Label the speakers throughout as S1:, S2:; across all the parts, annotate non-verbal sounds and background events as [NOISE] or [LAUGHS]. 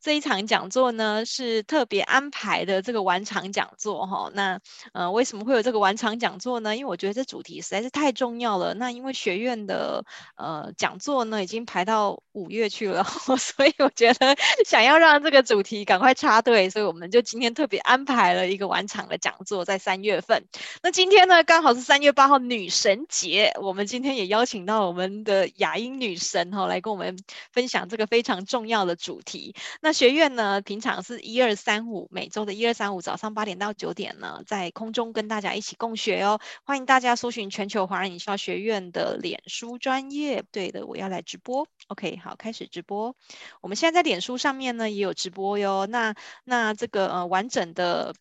S1: 这一场讲座呢是特别安排的这个晚场讲座哈，那呃为什么会有这个晚场讲座呢？因为我觉得这主题实在是太重要了。那因为学院的呃讲座呢已经排到五月去了，[LAUGHS] 所以我觉得想要让这个主题赶快插队，所以我们就今天特别安排了一个晚场的讲座，在三月份。那今天呢刚好是三月八号女神节，我们今天也邀请到我们的雅英女神哈来跟我们分享这个非常重要的主题。那学院呢，平常是一二三五，每周的一二三五早上八点到九点呢，在空中跟大家一起共学哦。欢迎大家搜寻全球华人营销学院的脸书专业。对的，我要来直播。OK，好，开始直播。我们现在在脸书上面呢也有直播哟。那那这个呃完整的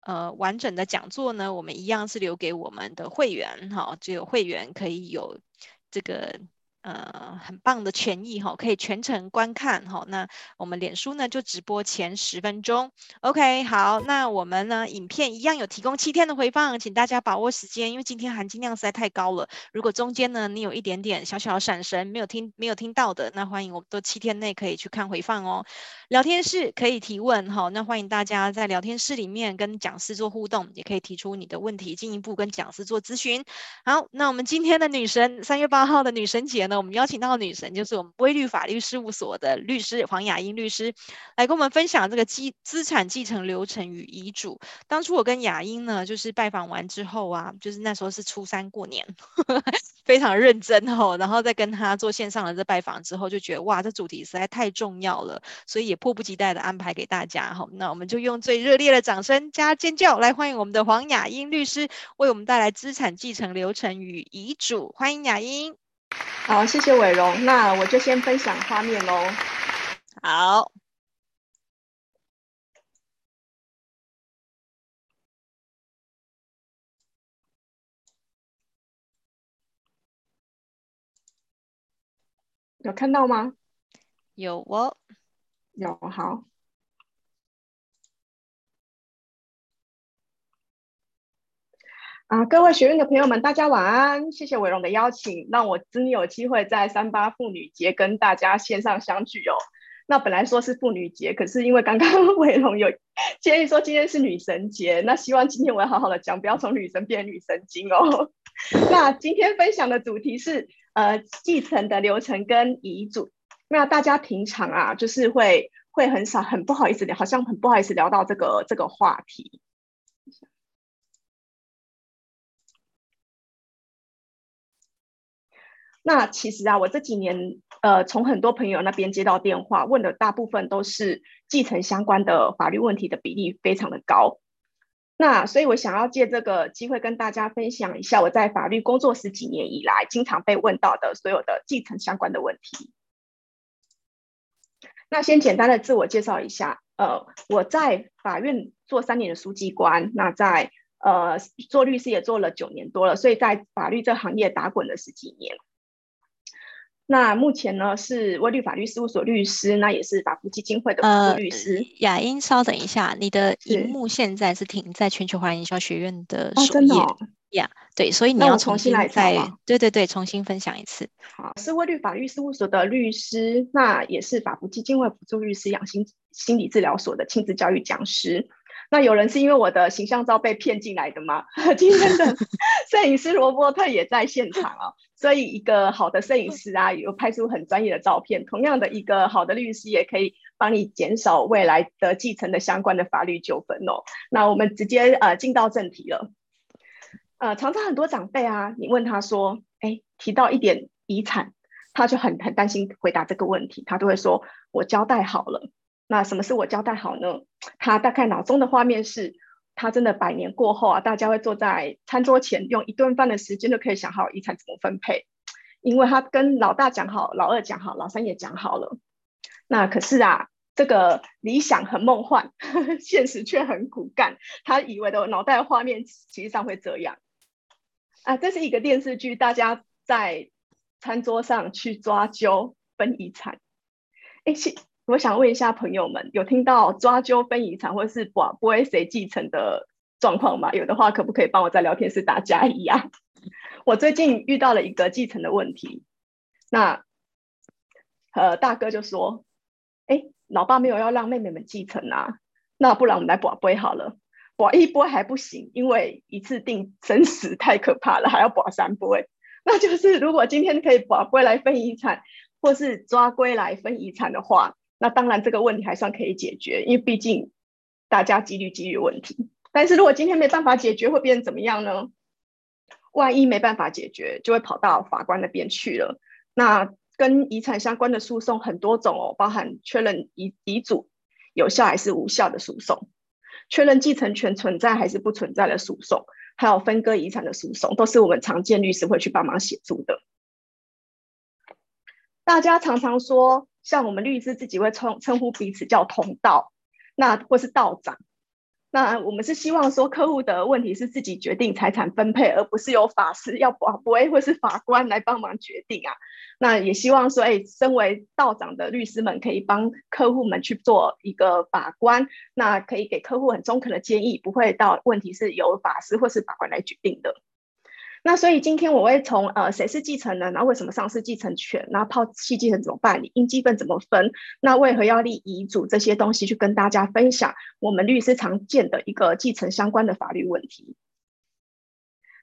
S1: 呃完整的讲座呢，我们一样是留给我们的会员哈，只有会员可以有这个。呃，很棒的权益哈，可以全程观看哈。那我们脸书呢就直播前十分钟，OK，好。那我们呢影片一样有提供七天的回放，请大家把握时间，因为今天含金量实在太高了。如果中间呢你有一点点小小的闪神没有听没有听到的，那欢迎我们都七天内可以去看回放哦。聊天室可以提问哈，那欢迎大家在聊天室里面跟讲师做互动，也可以提出你的问题，进一步跟讲师做咨询。好，那我们今天的女神三月八号的女神节那我们邀请到的女神就是我们威律法律事务所的律师黄雅英律师，来跟我们分享这个继资产继承流程与遗嘱。当初我跟雅英呢，就是拜访完之后啊，就是那时候是初三过年，[LAUGHS] 非常认真哦，然后再跟她做线上的这拜访之后，就觉得哇，这主题实在太重要了，所以也迫不及待的安排给大家哈。那我们就用最热烈的掌声加尖叫来欢迎我们的黄雅英律师，为我们带来资产继承流程与遗嘱。欢迎雅英。
S2: 好，谢谢伟荣。那我就先分享画面喽。
S1: 好，
S2: 有看到吗？
S1: 有哦，
S2: 有，好。啊，各位学院的朋友们，大家晚安！谢谢伟荣的邀请，让我真有机会在三八妇女节跟大家线上相聚哦。那本来说是妇女节，可是因为刚刚 [LAUGHS] 伟荣有建议说今天是女神节，那希望今天我要好好的讲，不要从女神变女神经哦。[LAUGHS] 那今天分享的主题是呃继承的流程跟遗嘱。那大家平常啊，就是会会很少很不好意思聊，好像很不好意思聊到这个这个话题。那其实啊，我这几年呃，从很多朋友那边接到电话，问的大部分都是继承相关的法律问题的比例非常的高。那所以我想要借这个机会跟大家分享一下我在法律工作十几年以来，经常被问到的所有的继承相关的问题。那先简单的自我介绍一下，呃，我在法院做三年的书记官，那在呃做律师也做了九年多了，所以在法律这行业打滚了十几年。那目前呢是威律法律事务所律师，那也是法福基金会的辅助律师。
S1: 呃、雅英，稍等一下，你的荧幕现在是停在全球华人营销学院的首页。
S2: 哦，真的哦？
S1: 呀，yeah, 对，所以你要重新来再，对对对，重新分享一次。
S2: 好，是威律法律事务所的律师，那也是法福基金会辅助律师养心心理治疗所的亲子教育讲师。那有人是因为我的形象照被骗进来的吗？[LAUGHS] 今天的 [LAUGHS] 摄影师罗伯特也在现场哦，所以一个好的摄影师啊，有拍出很专业的照片。同样的一个好的律师也可以帮你减少未来的继承的相关的法律纠纷哦。那我们直接呃进到正题了。呃，常常很多长辈啊，你问他说，哎，提到一点遗产，他就很很担心回答这个问题，他都会说我交代好了。那什么是我交代好呢？他大概脑中的画面是，他真的百年过后啊，大家会坐在餐桌前，用一顿饭的时间就可以想好遗产怎么分配，因为他跟老大讲好，老二讲好，老三也讲好了。那可是啊，这个理想很梦幻，呵呵，现实却很骨干。他以为的脑袋画面，实际上会这样啊，这是一个电视剧，大家在餐桌上去抓阄分遗产，哎，我想问一下朋友们，有听到抓阄分遗产或是不不会谁继承的状况吗？有的话，可不可以帮我在聊天室打加一啊？我最近遇到了一个继承的问题，那呃大哥就说，哎，老爸没有要让妹妹们继承啊，那不然我们来把杯好了，博一波还不行，因为一次定生死太可怕了，还要把三波。那就是如果今天可以把杯来分遗产，或是抓龟来分遗产的话，那当然这个问题还算可以解决，因为毕竟大家几率几率问题。但是如果今天没办法解决，会变成怎么样呢？万一没办法解决，就会跑到法官那边去了。那跟遗产相关的诉讼很多种哦，包含确认遗遗嘱有效还是无效的诉讼，确认继承权存在还是不存在的诉讼，还有分割遗产的诉讼，都是我们常见律师会去帮忙协助的。大家常常说，像我们律师自己会称称呼彼此叫同道，那或是道长。那我们是希望说，客户的问题是自己决定财产分配，而不是由法师要博杯或是法官来帮忙决定啊。那也希望说，哎，身为道长的律师们可以帮客户们去做一个把关，那可以给客户很中肯的建议，不会到问题是由法师或是法官来决定的。那所以今天我会从呃谁是继承人，然后为什么丧失继承权，然后抛弃继承怎么办理，应继分怎么分，那为何要立遗嘱这些东西去跟大家分享我们律师常见的一个继承相关的法律问题。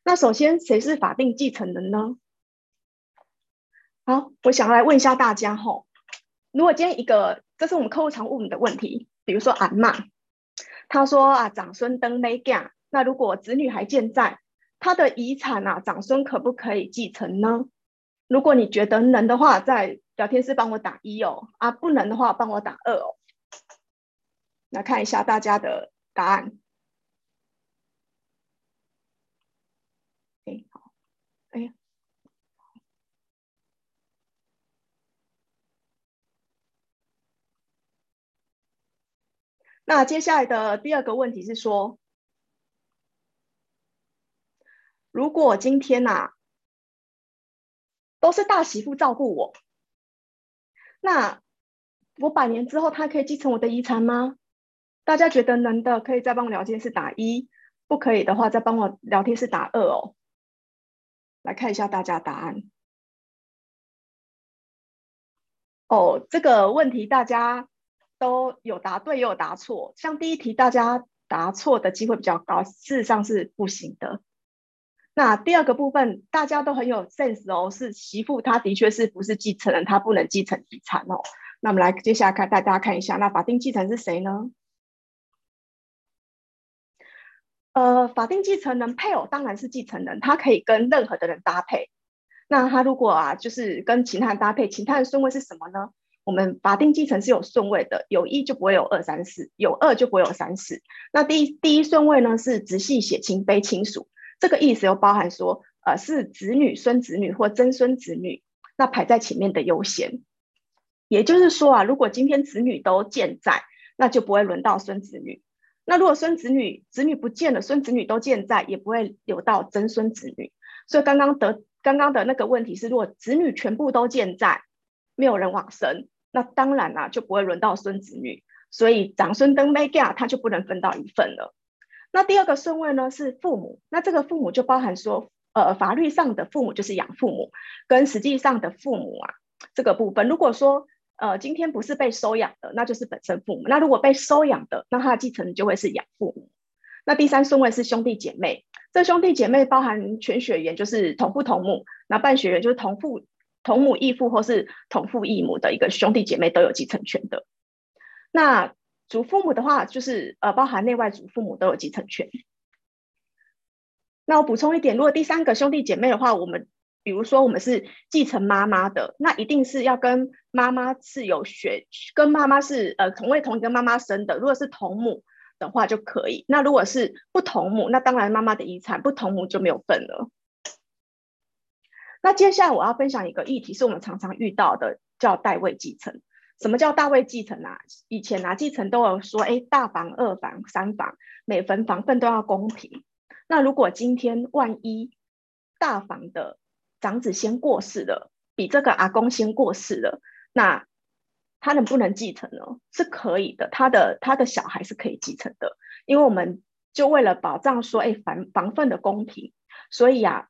S2: 那首先谁是法定继承人呢？好，我想要来问一下大家吼，如果今天一个这是我们客户常问我们的问题，比如说阿妈，他说啊长孙登没干，那如果子女还健在。他的遗产啊，长孙可不可以继承呢？如果你觉得能的话，在聊天室帮我打一哦，啊，不能的话帮我打二哦。来看一下大家的答案。哎，好，哎呀，那接下来的第二个问题是说。如果今天呐、啊，都是大媳妇照顾我，那我百年之后，他可以继承我的遗产吗？大家觉得能的，可以再帮我聊天室打一；不可以的话，再帮我聊天室打二哦。来看一下大家答案。哦，这个问题大家都有答对，也有答错。像第一题，大家答错的机会比较高，事实上是不行的。那第二个部分，大家都很有 sense 哦，是媳妇，她的确是不是继承人，她不能继承遗产哦。那我们来接下来看，带大家看一下，那法定继承是谁呢？呃，法定继承人配偶当然是继承人，他可以跟任何的人搭配。那他如果啊，就是跟其他人搭配，其他的顺位是什么呢？我们法定继承是有顺位的，有一就不会有二三四，有二就不会有三四。那第一第一顺位呢是直系血亲非亲属。这个意思又包含说，呃，是子女、孙子女或曾孙子女，那排在前面的优先。也就是说啊，如果今天子女都健在，那就不会轮到孙子女。那如果孙子女子女不见了，孙子女都健在，也不会有到曾孙子女。所以刚刚的刚刚的那个问题是，如果子女全部都健在，没有人往生，那当然啦、就不会轮到孙子女。所以长孙登没嫁，他就不能分到一份了。那第二个顺位呢是父母，那这个父母就包含说，呃，法律上的父母就是养父母，跟实际上的父母啊这个部分。如果说呃今天不是被收养的，那就是本身父母；那如果被收养的，那他的继承人就会是养父母。那第三顺位是兄弟姐妹，这兄弟姐妹包含全血缘，就是同父同母；那半血缘就是同父同母异父或是同父异母的一个兄弟姐妹都有继承权的。那祖父母的话，就是呃，包含内外祖父母都有继承权。那我补充一点，如果第三个兄弟姐妹的话，我们比如说我们是继承妈妈的，那一定是要跟妈妈是有血，跟妈妈是呃同为同一个妈妈生的。如果是同母的话就可以。那如果是不同母，那当然妈妈的遗产不同母就没有份了。那接下来我要分享一个议题，是我们常常遇到的，叫代位继承。什么叫大位继承啊？以前啊，继承都有说，哎，大房、二房、三房，每分房份都要公平。那如果今天万一大房的长子先过世了，比这个阿公先过世了，那他能不能继承呢？是可以的，他的他的小孩是可以继承的，因为我们就为了保障说，哎，房房份的公平，所以啊，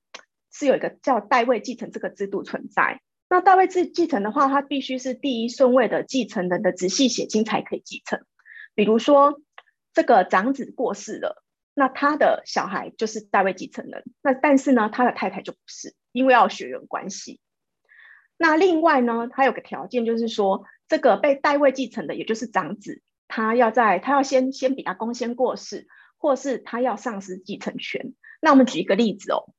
S2: 是有一个叫代位继承这个制度存在。那代位继继承的话，他必须是第一顺位的继承人的直系血亲才可以继承。比如说，这个长子过世了，那他的小孩就是代位继承人。那但是呢，他的太太就不是，因为要血缘关系。那另外呢，他有个条件，就是说，这个被代位继承的，也就是长子，他要在他要先先比阿公先过世，或是他要丧失继承权。那我们举一个例子哦，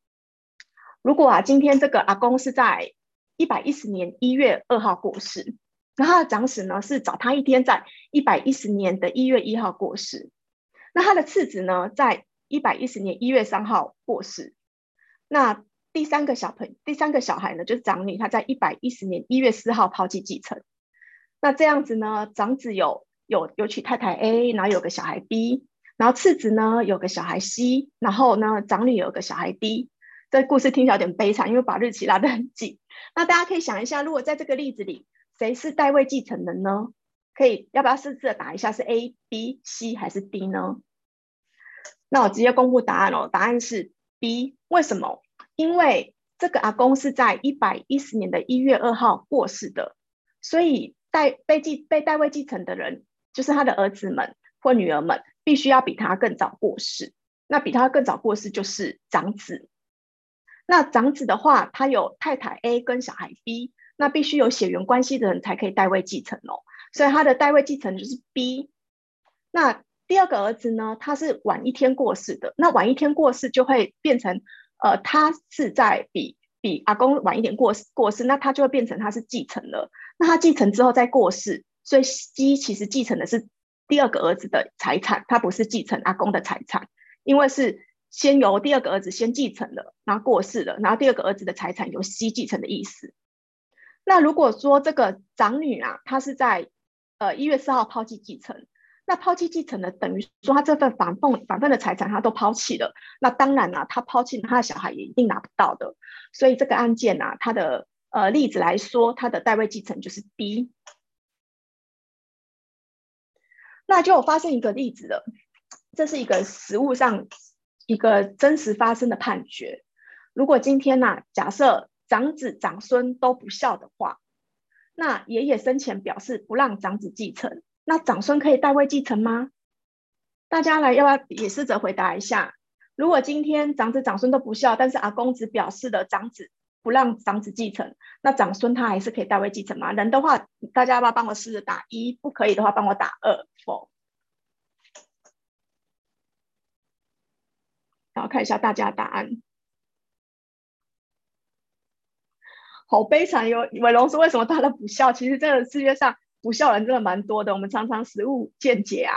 S2: 如果啊，今天这个阿公是在一百一十年一月二号过世，那他的长子呢是早他一天，在一百一十年的一月一号过世。那他的次子呢，在一百一十年一月三号过世。那第三个小朋第三个小孩呢，就是长女，她在一百一十年一月四号抛弃继承。那这样子呢，长子有有有娶太太 A，然后有个小孩 B，然后次子呢有个小孩 C，然后呢长女有个小孩 D。这故事听起来有点悲惨，因为把日期拉得很紧。那大家可以想一下，如果在这个例子里，谁是代位继承人呢？可以要不要试着打一下是 A、B、C 还是 D 呢？那我直接公布答案哦，答案是 B。为什么？因为这个阿公是在一百一十年的一月二号过世的，所以代被继被代位继承的人，就是他的儿子们或女儿们，必须要比他更早过世。那比他更早过世就是长子。那长子的话，他有太太 A 跟小孩 B，那必须有血缘关系的人才可以代位继承哦。所以他的代位继承就是 B。那第二个儿子呢，他是晚一天过世的，那晚一天过世就会变成，呃，他是在比比阿公晚一点过世过世，那他就会变成他是继承了。那他继承之后再过世，所以 C 其实继承的是第二个儿子的财产，他不是继承阿公的财产，因为是。先由第二个儿子先继承了，然后过世了，然后第二个儿子的财产由 C 继承的意思。那如果说这个长女啊，她是在呃一月四号抛弃继承，那抛弃继承的等于说她这份反份反份的财产她都抛弃了，那当然啦、啊，她抛弃她的小孩也一定拿不到的。所以这个案件啊，它的呃例子来说，它的代位继承就是 B。那就发生一个例子了，这是一个实物上。一个真实发生的判决。如果今天呢、啊，假设长子长孙都不孝的话，那爷爷生前表示不让长子继承，那长孙可以代位继承吗？大家来要不要也试着回答一下？如果今天长子长孙都不孝，但是阿公只表示了长子不让长子继承，那长孙他还是可以代位继承吗？能的话，大家要不要帮我试着打一？不可以的话，帮我打二。否。然后看一下大家的答案，好悲惨哟！伟龙说：“为什么他的不孝？其实这个世界上不孝人真的蛮多的。我们常常实务见解啊，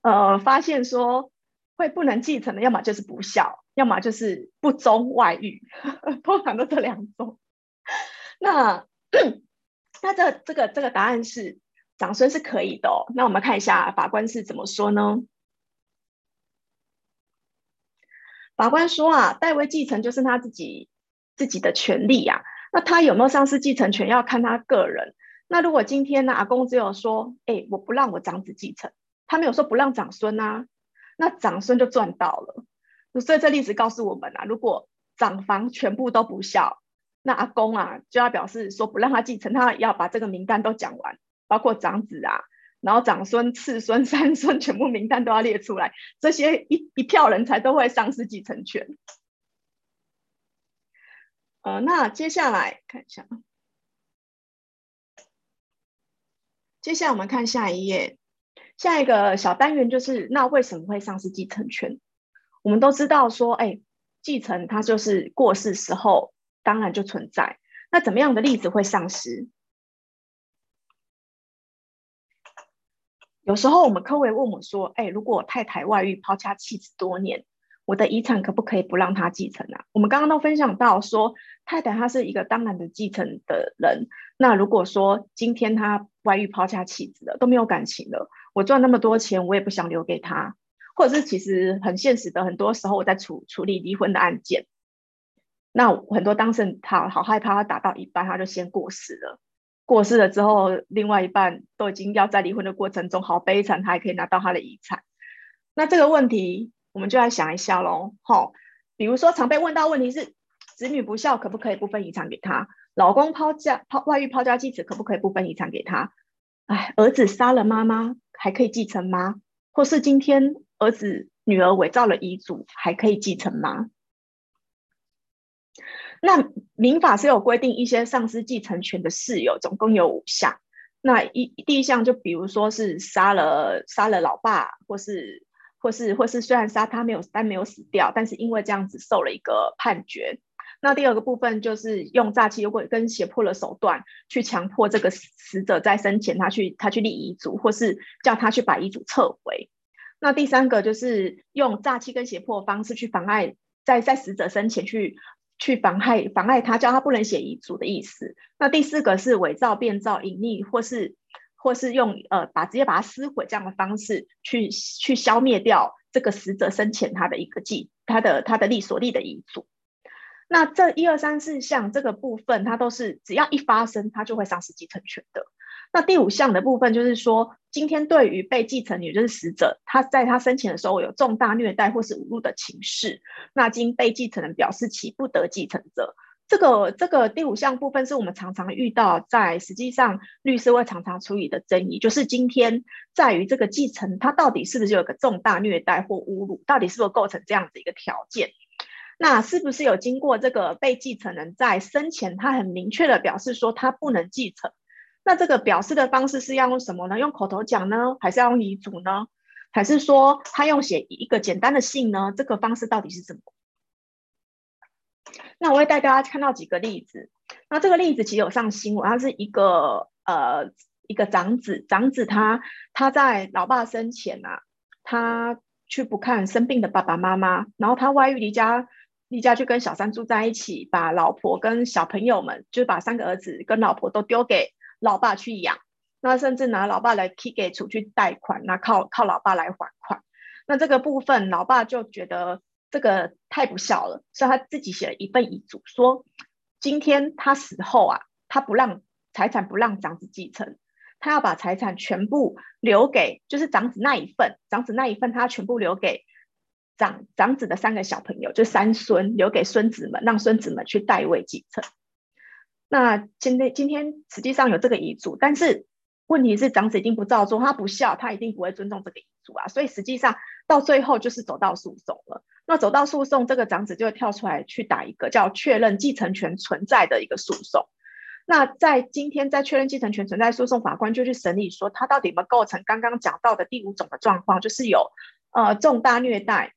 S2: 呃，发现说会不能继承的，要么就是不孝，要么就是不忠外遇，[LAUGHS] 通常都这两种。那那这这个这个答案是长孙是可以的哦。那我们看一下法官是怎么说呢？”法官说啊，代位继承就是他自己自己的权利呀、那他有没有丧失继承权，要看他个人。那如果今天呢，阿公只有说，哎、我不让我长子继承，他没有说不让长孙啊，那长孙就赚到了。所以这历史告诉我们啊，如果长房全部都不孝，那阿公啊就要表示说不让他继承，他要把这个名单都讲完，包括长子啊。然后长孙、次孙、[LAUGHS] 三孙全部名单都要列出来，这些一一票人才都会丧失继承权。呃，那接下来看一下，接下来我们看下一页，下一个小单元就是那为什么会丧失继承权？我们都知道说，哎，继承它就是过世时候当然就存在，那怎么样的例子会丧失？有时候我们客户会问我说：“哎，如果我太太外遇抛家弃子多年，我的遗产可不可以不让她继承啊？”我们刚刚都分享到说，太太她是一个当然的继承的人。那如果说今天她外遇抛家弃子了，都没有感情了，我赚那么多钱，我也不想留给她，或者是其实很现实的，很多时候我在处处理离婚的案件，那很多当事人他好害怕，他打到一半他就先过世了。过世了之后，另外一半都已经要在离婚的过程中，好悲惨，他还可以拿到他的遗产。那这个问题，我们就来想一下喽。好，比如说常被问到问题是，子女不孝可不可以不分遗产给他？老公抛家抛外遇抛家弃子，可不可以不分遗产给他？哎，儿子杀了妈妈，还可以继承吗？或是今天儿子女儿伪造了遗嘱，还可以继承吗？那民法是有规定一些丧失继承权的事由，总共有五项。那一第一项就比如说是杀了杀了老爸，或是或是或是虽然杀他没有但没有死掉，但是因为这样子受了一个判决。那第二个部分就是用诈欺，如果跟胁迫的手段去强迫这个死者在生前他去他去立遗嘱，或是叫他去把遗嘱撤回。那第三个就是用诈欺跟胁迫的方式去妨碍在在死者生前去。去妨害妨碍他，叫他不能写遗嘱的意思。那第四个是伪造、变造、隐匿，或是或是用呃把直接把它撕毁这样的方式去去消灭掉这个死者生前他的一个记他的他的立所立的遗嘱。那这一二三四项这个部分，它都是只要一发生，它就会丧失继承权的。那第五项的部分就是说，今天对于被继承女，就是死者，他在他生前的时候有重大虐待或是侮辱的情事，那经被继承人表示其不得继承者，这个这个第五项部分是我们常常遇到，在实际上律师会常常处理的争议，就是今天在于这个继承他到底是不是有个重大虐待或侮辱，到底是不是构成这样子一个条件？那是不是有经过这个被继承人在生前他很明确的表示说他不能继承？那这个表示的方式是要用什么呢？用口头讲呢，还是要用遗嘱呢？还是说他用写一个简单的信呢？这个方式到底是什么？那我会带大家看到几个例子。那这个例子其实有上新闻，他是一个呃一个长子，长子他他在老爸生前啊，他去不看生病的爸爸妈妈，然后他外遇离家，离家去跟小三住在一起，把老婆跟小朋友们，就是把三个儿子跟老婆都丢给。老爸去养，那甚至拿老爸来提给出去贷款，那靠靠老爸来还款。那这个部分，老爸就觉得这个太不孝了，所以他自己写了一份遗嘱，说今天他死后啊，他不让财产不让长子继承，他要把财产全部留给，就是长子那一份，长子那一份他全部留给长长子的三个小朋友，就三孙留给孙子们，让孙子们去代位继承。那今天今天实际上有这个遗嘱，但是问题是长子已经不照做，他不孝，他一定不会尊重这个遗嘱啊。所以实际上到最后就是走到诉讼了。那走到诉讼，这个长子就会跳出来去打一个叫确认继承权存在的一个诉讼。那在今天在确认继承权存在诉讼，法官就去审理说他到底有没有构成刚刚讲到的第五种的状况，就是有呃重大虐待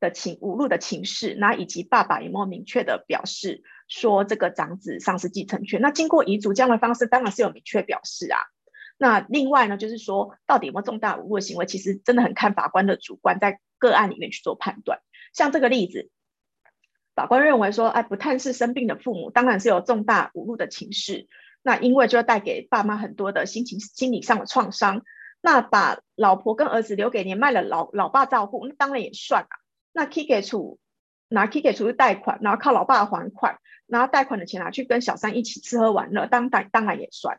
S2: 的情侮辱的情事，那以及爸爸有没有明确的表示。说这个长子丧失继承权，那经过遗嘱这样的方式，当然是有明确表示啊。那另外呢，就是说到底有没有重大侮辱的行为，其实真的很看法官的主观，在个案里面去做判断。像这个例子，法官认为说，哎，不探视生病的父母，当然是有重大侮辱的情事。那因为就要带给爸妈很多的心情、心理上的创伤。那把老婆跟儿子留给年迈的老老爸照顾，那当然也算啊。那可以给出拿可以给出去贷款，然后靠老爸还款。然后贷款的钱拿去跟小三一起吃喝玩乐，当当当然也算。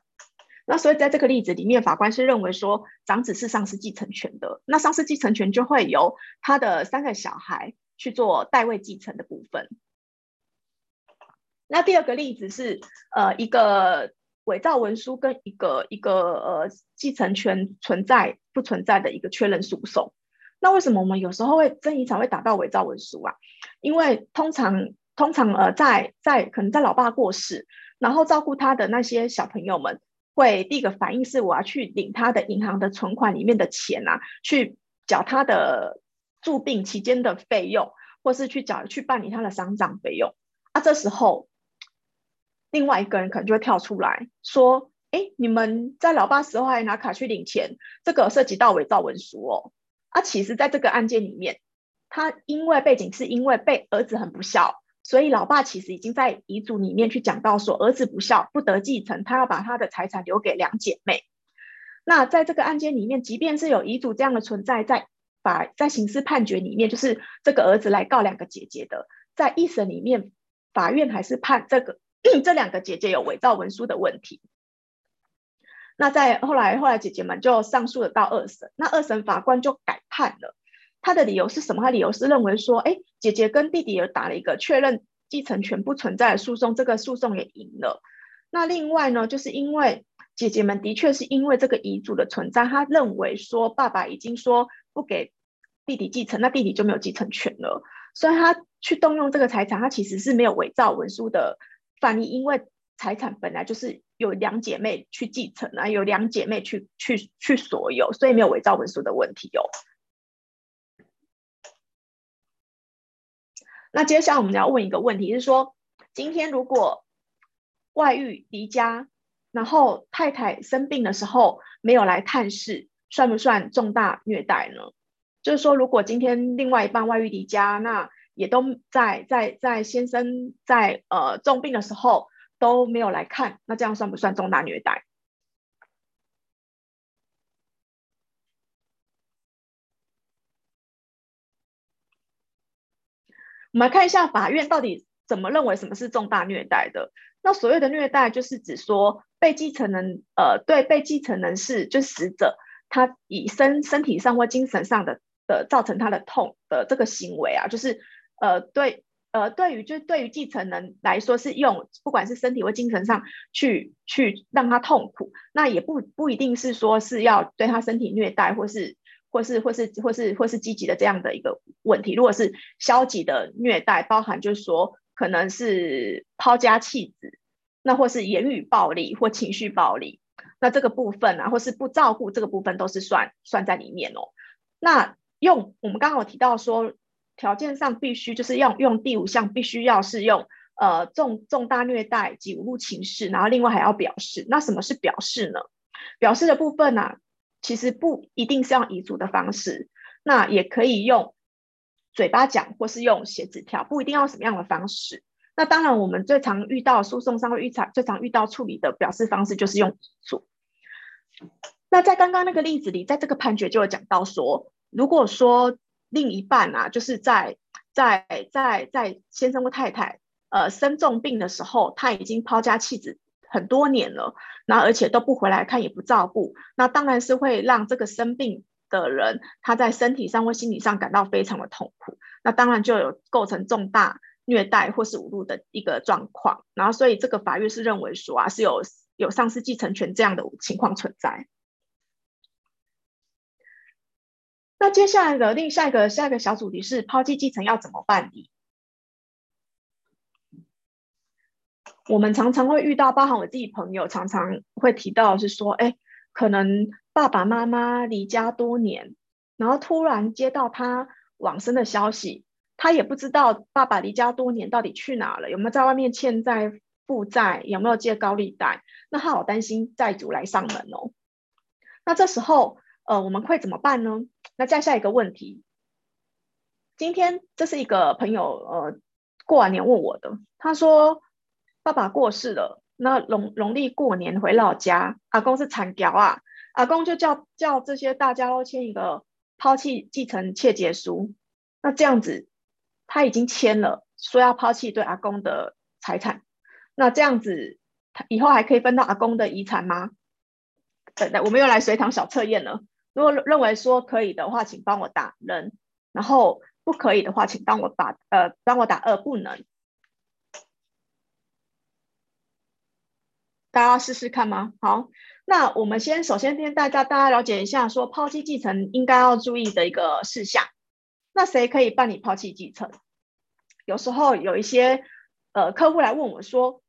S2: 那所以在这个例子里面，法官是认为说长子是丧失继承权的，那丧失继承权就会由他的三个小孩去做代位继承的部分。那第二个例子是呃一个伪造文书跟一个一个呃继承权存在不存在的一个确认诉讼。那为什么我们有时候会争议才会打到伪造文书啊？因为通常。通常呃，在在可能在老爸过世，然后照顾他的那些小朋友们，会第一个反应是我要去领他的银行的存款里面的钱啊，去缴他的住病期间的费用，或是去缴去办理他的丧葬费用啊。这时候，另外一个人可能就会跳出来说：“哎，你们在老爸死后还拿卡去领钱，这个涉及到伪造文书哦。”啊，其实在这个案件里面，他因为背景是因为被儿子很不孝。所以，老爸其实已经在遗嘱里面去讲到说，儿子不孝，不得继承，他要把他的财产留给两姐妹。那在这个案件里面，即便是有遗嘱这样的存在，在法在刑事判决里面，就是这个儿子来告两个姐姐的，在一审里面，法院还是判这个 [CLEARS THROAT] 这两个姐姐有伪造文书的问题。那在后来，后来姐姐们就上诉了到二审，那二审法官就改判了。他的理由是什么？他理由是认为说，哎，姐姐跟弟弟有打了一个确认继承权不存在的诉讼，这个诉讼也赢了。那另外呢，就是因为姐姐们的确是因为这个遗嘱的存在，她认为说爸爸已经说不给弟弟继承，那弟弟就没有继承权了，所以她去动用这个财产，她其实是没有伪造文书的犯意，因为财产本来就是有两姐妹去继承啊，有两姐妹去去去所有，所以没有伪造文书的问题哦。那接下来我们要问一个问题，就是说今天如果外遇离家，然后太太生病的时候没有来探视，算不算重大虐待呢？就是说，如果今天另外一半外遇离家，那也都在在在先生在呃重病的时候都没有来看，那这样算不算重大虐待？我们来看一下法院到底怎么认为什么是重大虐待的。那所谓的虐待，就是指说被继承人呃对被继承人是就死者，他以身身体上或精神上的的造成他的痛的这个行为啊，就是呃对呃对于就对于继承人来说是用不管是身体或精神上去去让他痛苦，那也不不一定是说是要对他身体虐待或是。或是或是或是或是积极的这样的一个问题，如果是消极的虐待，包含就是说可能是抛家弃子，那或是言语暴力或情绪暴力，那这个部分啊，或是不照顾这个部分都是算算在里面哦。那用我们刚刚有提到说，条件上必须就是要用第五项，必须要是用呃重重大虐待及侮辱情事，然后另外还要表示，那什么是表示呢？表示的部分呢、啊？其实不一定是用遗嘱的方式，那也可以用嘴巴讲，或是用写纸条，不一定要什么样的方式。那当然，我们最常遇到诉讼上会遇常最常遇到处理的表示方式就是用遗嘱。那在刚刚那个例子里，在这个判决就有讲到说，如果说另一半啊，就是在在在在先生或太太呃生重病的时候，他已经抛家弃子。很多年了，然后而且都不回来看，也不照顾，那当然是会让这个生病的人他在身体上或心理上感到非常的痛苦，那当然就有构成重大虐待或是侮辱的一个状况，然后所以这个法院是认为说啊，是有有丧失继承权这样的情况存在。那接下来的另下一个下一个小主题是抛弃继承要怎么办理？我们常常会遇到，包含我自己朋友，常常会提到是说，哎，可能爸爸妈妈离家多年，然后突然接到他往生的消息，他也不知道爸爸离家多年到底去哪了，有没有在外面欠债负债，有没有借高利贷，那他好担心债主来上门哦。那这时候，呃，我们会怎么办呢？那再下一个问题，今天这是一个朋友，呃，过完年问我的，他说。爸爸过世了，那农农历过年回老家，阿公是产条啊，阿公就叫叫这些大家都签一个抛弃继承切结书。那这样子，他已经签了，说要抛弃对阿公的财产。那这样子，他以后还可以分到阿公的遗产吗？等等，我们又来随堂小测验了。如果认为说可以的话，请帮我打人；然后不可以的话，请帮我打呃，帮我打二不能。大家试试看吗？好，那我们先首先先大家大家了解一下，说抛弃继承应该要注意的一个事项。那谁可以办理抛弃继承？有时候有一些呃客户来问我说，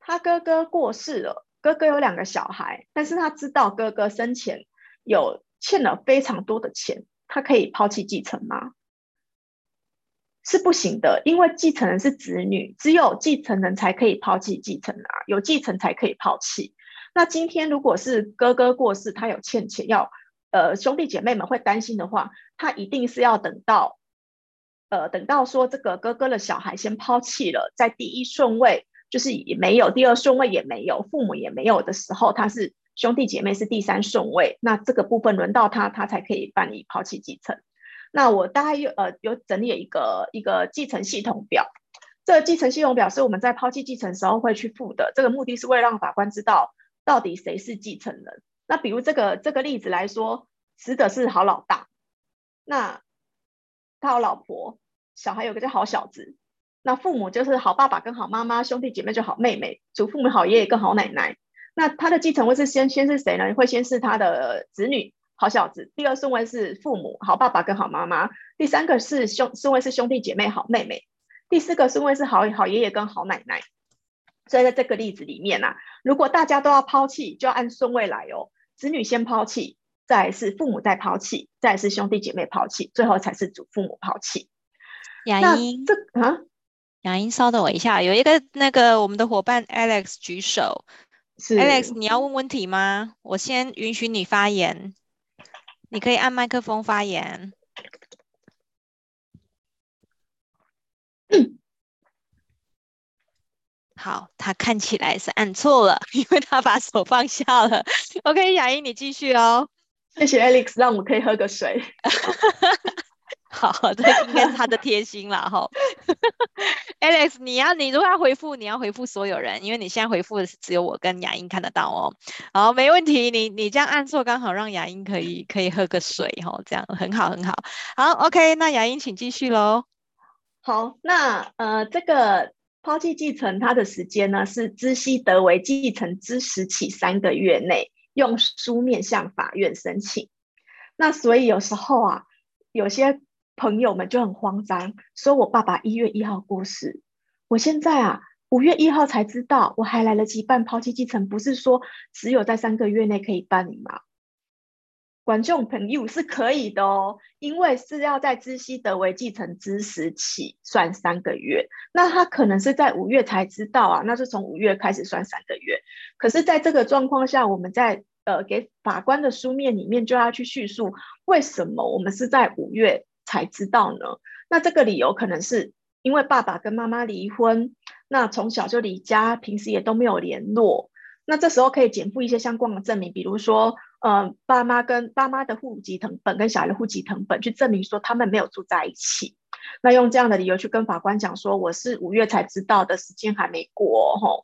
S2: 他哥哥过世了，哥哥有两个小孩，但是他知道哥哥生前有欠了非常多的钱，他可以抛弃继承吗？是不行的，因为继承人是子女，只有继承人才可以抛弃继承啊，有继承才可以抛弃。那今天如果是哥哥过世，他有欠钱要，呃，兄弟姐妹们会担心的话，他一定是要等到，呃，等到说这个哥哥的小孩先抛弃了，在第一顺位就是也没有，第二顺位也没有，父母也没有的时候，他是兄弟姐妹是第三顺位，那这个部分轮到他，他才可以办理抛弃继承。那我大概有呃有整理一个一个继承系统表，这个继承系统表是我们在抛弃继承时候会去附的，这个目的是为了让法官知道到底谁是继承人。那比如这个这个例子来说，死者是好老大，那他有老婆，小孩有个叫好小子，那父母就是好爸爸跟好妈妈，兄弟姐妹就好妹妹，祖父母好爷爷跟好奶奶。那他的继承会是先先是谁呢？会先是他的子女好小子，第二顺位是父母好爸爸跟好妈妈，第三个是兄顺位是兄弟姐妹好妹妹，第四个顺位是好好爷爷跟好奶奶。所以在这个例子里面啊，如果大家都要抛弃，就要按顺位来哦，子女先抛弃，再是父母再抛弃，再是兄弟姐妹抛弃，最后才是祖父母抛弃。
S1: 雅音，这啊。雅音，稍等我一下，有一个那个我们的伙伴 Alex 举手，是 Alex，你要问问题吗？我先允许你发言，你可以按麦克风发言。好，他看起来是按错了，因为他把手放下了。OK，雅英，你继续哦。
S2: 谢谢 Alex，让我可以喝个水。[LAUGHS] [LAUGHS]
S1: 好，这应该是他的贴心了哈。Alex，你要你如果要回复，你要回复所有人，因为你现在回复的是只有我跟雅音看得到哦。好，没问题，你你这样按错，刚好让雅音可以可以喝个水哈，这样很好很好。好，OK，那雅音请继续喽。
S2: 好，那呃这个抛弃继承它的时间呢是知悉得为继承之时起三个月内，用书面向法院申请。那所以有时候啊，有些。朋友们就很慌张，说我爸爸一月一号过世，我现在啊五月一号才知道，我还来得及办抛弃继承，不是说只有在三个月内可以办理吗？观众朋友是可以的哦，因为是要在知悉得为继承之时起算三个月，那他可能是在五月才知道啊，那是从五月开始算三个月。可是，在这个状况下，我们在呃给法官的书面里面就要去叙述为什么我们是在五月。才知道呢。那这个理由可能是因为爸爸跟妈妈离婚，那从小就离家，平时也都没有联络。那这时候可以减负一些相关的证明，比如说，呃，爸妈跟爸妈的户籍成本跟小孩的户籍成本，去证明说他们没有住在一起。那用这样的理由去跟法官讲说，我是五月才知道的，时间还没过吼。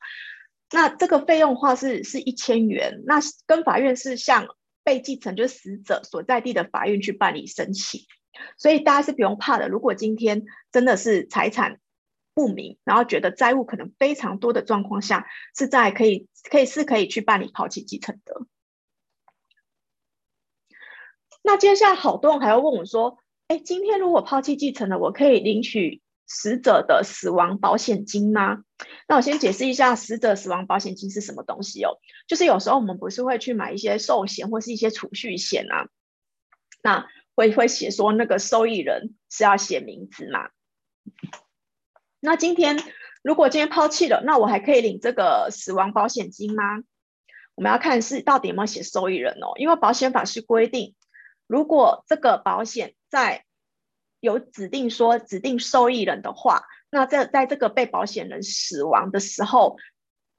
S2: 那这个费用的话是是一千元。那跟法院是向被继承就是死者所在地的法院去办理申请。所以大家是不用怕的。如果今天真的是财产不明，然后觉得债务可能非常多的状况下，是在可以可以是可以去办理抛弃继承的。那接下来好多人还要问我说：“哎，今天如果抛弃继承了，我可以领取死者的死亡保险金吗？”那我先解释一下死者死亡保险金是什么东西哦。就是有时候我们不是会去买一些寿险或是一些储蓄险啊，那。会会写说那个受益人是要写名字嘛？那今天如果今天抛弃了，那我还可以领这个死亡保险金吗？我们要看是到底有没有写受益人哦，因为保险法是规定，如果这个保险在有指定说指定受益人的话，那在在这个被保险人死亡的时候，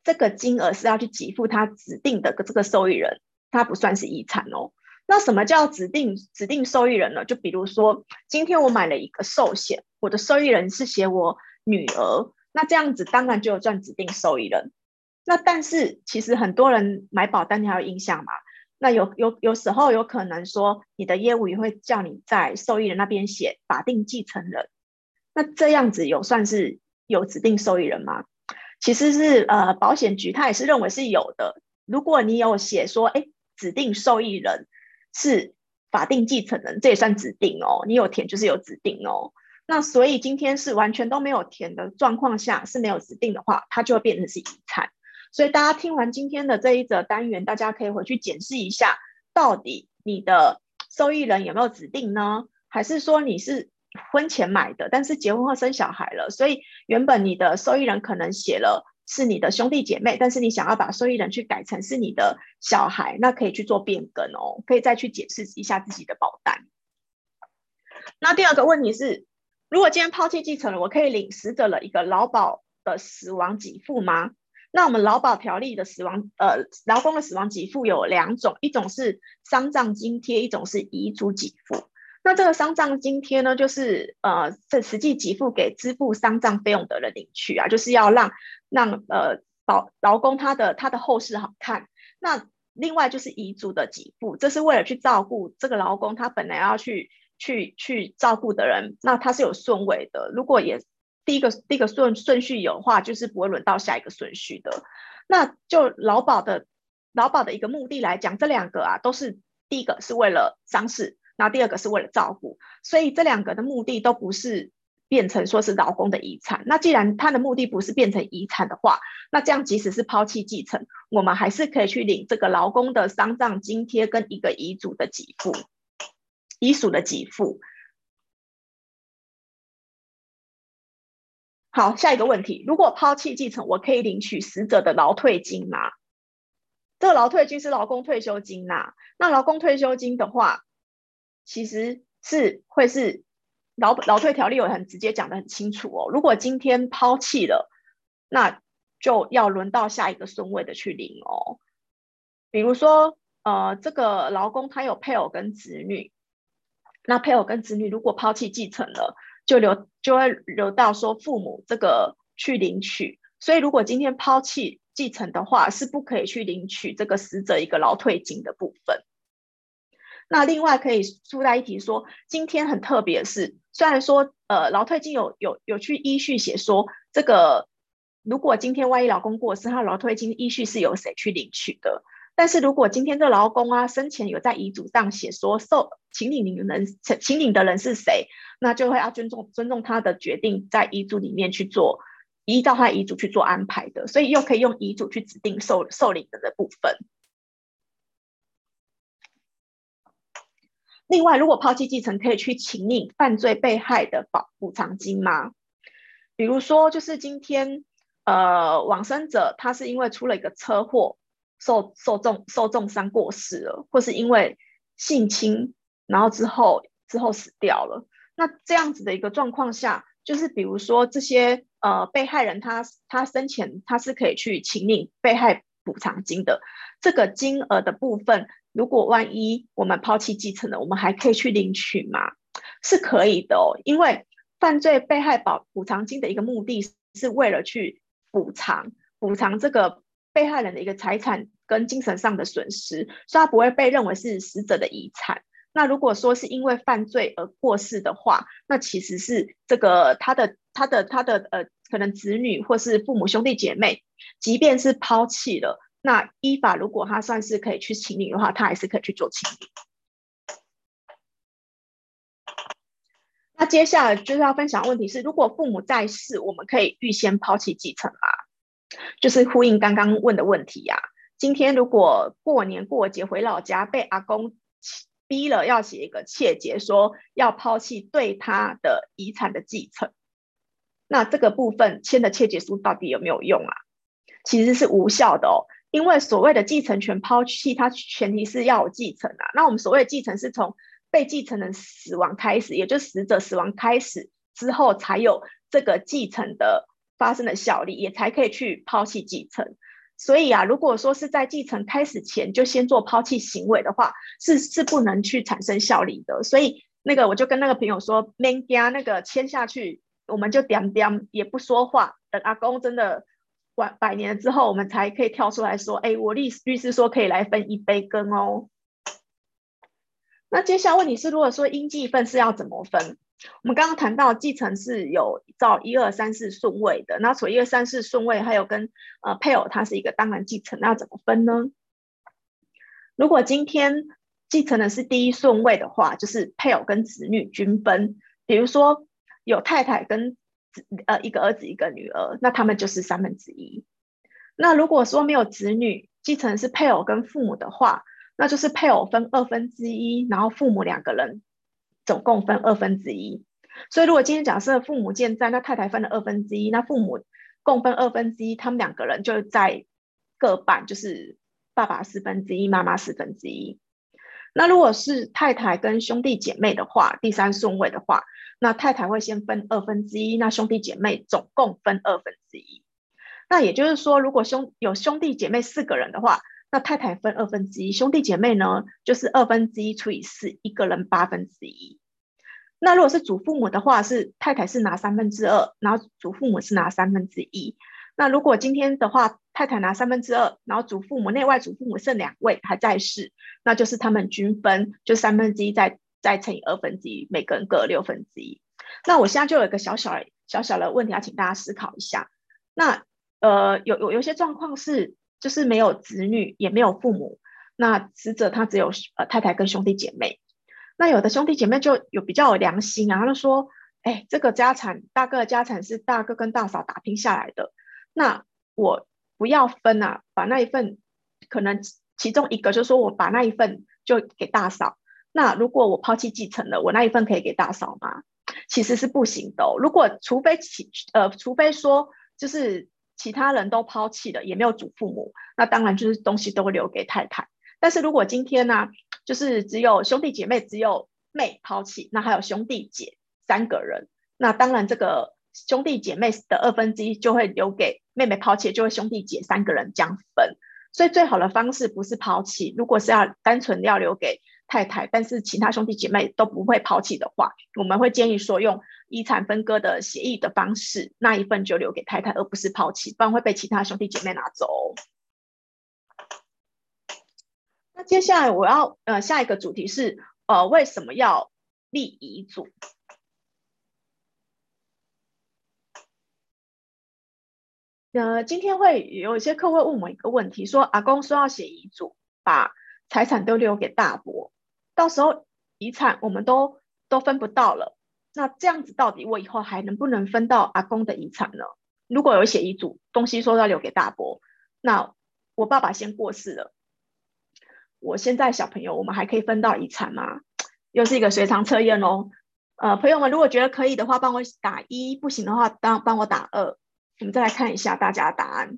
S2: 这个金额是要去给付他指定的这个受益人，他不算是遗产哦。那什么叫指定指定受益人呢？就比如说，今天我买了一个寿险，我的受益人是写我女儿，那这样子当然就有赚指定受益人。那但是其实很多人买保单，你还有印象吗？那有有有时候有可能说，你的业务也会叫你在受益人那边写法定继承人，那这样子有算是有指定受益人吗？其实是呃，保险局他也是认为是有的。如果你有写说，哎，指定受益人。是法定继承人，这也算指定哦。你有填就是有指定哦。那所以今天是完全都没有填的状况下，是没有指定的话，它就会变成是遗产。所以大家听完今天的这一则单元，大家可以回去检视一下，到底你的受益人有没有指定呢？还是说你是婚前买的，但是结婚后生小孩了，所以原本你的受益人可能写了。是你的兄弟姐妹，但是你想要把受益人去改成是你的小孩，那可以去做变更哦，可以再去解释一下自己的保单。那第二个问题是，如果今天抛弃继承了，我可以领死者的一个劳保的死亡给付吗？那我们劳保条例的死亡，呃，劳工的死亡给付有两种，一种是丧葬津贴，一种是遗嘱给付。那这个丧葬津贴呢，就是呃，这实际给付给支付丧葬费用的人领取啊，就是要让让呃保劳工他的他的后事好看。那另外就是遗嘱的给付，这是为了去照顾这个劳工他本来要去去去照顾的人，那他是有顺位的。如果也第一个第一个顺顺序有的话，就是不会轮到下一个顺序的。那就劳保的劳保的一个目的来讲，这两个啊都是第一个是为了丧事，那第二个是为了照顾，所以这两个的目的都不是变成说是劳工的遗产。那既然他的目的不是变成遗产的话，那这样即使是抛弃继承，我们还是可以去领这个劳工的丧葬津贴跟一个遗嘱的给付，遗属的给付。好，下一个问题，如果抛弃继承，我可以领取死者的劳退金吗？这个劳退金是劳工退休金呐、啊。那劳工退休金的话，其实是会是劳劳退条例有很直接讲的很清楚哦。如果今天抛弃了，那就要轮到下一个顺位的去领哦。比如说，呃，这个劳工他有配偶跟子女，那配偶跟子女如果抛弃继承了。就留就会留到说父母这个去领取，所以如果今天抛弃继承的话，是不可以去领取这个死者一个劳退金的部分。那另外可以附带一提说，今天很特别是，虽然说呃劳退金有有有去依序写说，这个如果今天万一老公过世，他劳退金依序是由谁去领取的？但是如果今天这劳工啊生前有在遗嘱上写说受请领的人请领的人是谁，那就会要尊重尊重他的决定，在遗嘱里面去做依照他遗嘱去做安排的，所以又可以用遗嘱去指定受受领人的部分。另外，如果抛弃继承，可以去请领犯罪被害的保补偿金吗？比如说，就是今天呃往生者他是因为出了一个车祸。受受重受重伤过世了，或是因为性侵，然后之后之后死掉了。那这样子的一个状况下，就是比如说这些呃被害人他他生前他是可以去请领被害补偿金的。这个金额的部分，如果万一我们抛弃继承了，我们还可以去领取吗？是可以的哦，因为犯罪被害保补偿金的一个目的是为了去补偿补偿这个。被害人的一个财产跟精神上的损失，所以他不会被认为是死者的遗产。那如果说是因为犯罪而过世的话，那其实是这个他的他的他的呃，可能子女或是父母兄弟姐妹，即便是抛弃了，那依法如果他算是可以去请领的话，他还是可以去做请领。那接下来就是要分享问题是，如果父母在世，我们可以预先抛弃继承吗？就是呼应刚刚问的问题呀、啊。今天如果过年过节回老家，被阿公逼了要写一个切结，说要抛弃对他的遗产的继承，那这个部分签的切结书到底有没有用啊？其实是无效的哦，因为所谓的继承权抛弃，它前提是要有继承啊。那我们所谓的继承是从被继承人死亡开始，也就死者死亡开始之后，才有这个继承的。发生的效力，也才可以去抛弃继承。所以啊，如果说是在继承开始前就先做抛弃行为的话，是是不能去产生效力的。所以那个我就跟那个朋友说，免惊那个签下去，我们就点点也不说话，等阿公真的晚百年之后，我们才可以跳出来说，哎，我律律师说可以来分一杯羹哦。那接下来问题是，如果说应继分是要怎么分？我们刚刚谈到继承是有照一二三四顺位的，那所以一二三四顺位还有跟呃配偶，它是一个当然继承，那要怎么分呢？如果今天继承的是第一顺位的话，就是配偶跟子女均分。比如说有太太跟呃一个儿子一个女儿，那他们就是三分之一。那如果说没有子女，继承是配偶跟父母的话，那就是配偶分二分之一，然后父母两个人。总共分二分之一，所以如果今天假设父母健在，那太太分了二分之一，那父母共分二分之一，他们两个人就在各半，就是爸爸四分之一，妈妈四分之一。那如果是太太跟兄弟姐妹的话，第三顺位的话，那太太会先分二分之一，那兄弟姐妹总共分二分之一。那也就是说，如果兄有兄弟姐妹四个人的话，那太太分二分之一，兄弟姐妹呢，就是二分之一除以四，一个人八分之一。那如果是祖父母的话，是太太是拿三分之二，然后祖父母是拿三分之一。那如果今天的话，太太拿三分之二，然后祖父母内外祖父母剩两位还在世，那就是他们均分，就三分之一再再乘以二分之一，每个人各六分之一。那我现在就有一个小小小小的问题要请大家思考一下。那呃，有有有些状况是，就是没有子女，也没有父母，那死者他只有呃太太跟兄弟姐妹。那有的兄弟姐妹就有比较有良心啊，他就说，哎，这个家产，大哥的家产是大哥跟大嫂打拼下来的，那我不要分啊，把那一份，可能其中一个就是说我把那一份就给大嫂。那如果我抛弃继承了，我那一份可以给大嫂吗？其实是不行的哦。如果除非其呃，除非说就是其他人都抛弃了，也没有祖父母，那当然就是东西都会留给太太。但是如果今天呢，就是只有兄弟姐妹，只有妹抛弃，那还有兄弟姐三个人，那当然这个兄弟姐妹的二分之一就会留给妹妹抛弃，就会兄弟姐三个人将分。所以最好的方式不是抛弃，如果是要单纯要留给太太，但是其他兄弟姐妹都不会抛弃的话，我们会建议说用遗产分割的协议的方式，那一份就留给太太，而不是抛弃，不然会被其他兄弟姐妹拿走。那接下来我要呃下一个主题是呃为什么要立遗嘱？呃，今天会有一些客户问我一个问题，说阿公说要写遗嘱，把财产都留给大伯。到时候遗产我们都都分不到了，那这样子到底我以后还能不能分到阿公的遗产呢？如果有写遗嘱，东西说要留给大伯，那我爸爸先过世了，我现在小朋友我们还可以分到遗产吗？又是一个随堂测验哦。呃，朋友们如果觉得可以的话，帮我打一；不行的话，当帮我打二。我们再来看一下大家的答案。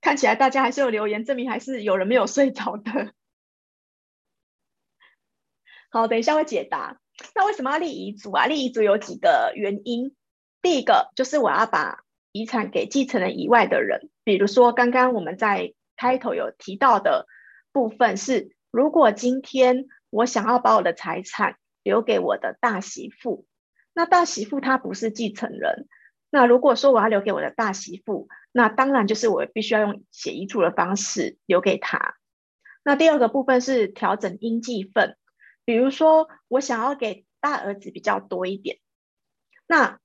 S2: 看起来大家还是有留言，证明还是有人没有睡着的。[LAUGHS] 好，等一下会解答。那为什么要立遗嘱啊？立遗嘱有几个原因。第一个就是我要把遗产给继承人以外的人，比如说刚刚我们在开头有提到的部分是，如果今天我想要把我的财产留给我的大媳妇，那大媳妇她不是继承人。那如果说我要留给我的大媳妇，那当然就是我必须要用写遗嘱的方式留给她。那第二个部分是调整应继分，比如说我想要给大儿子比较多一点，那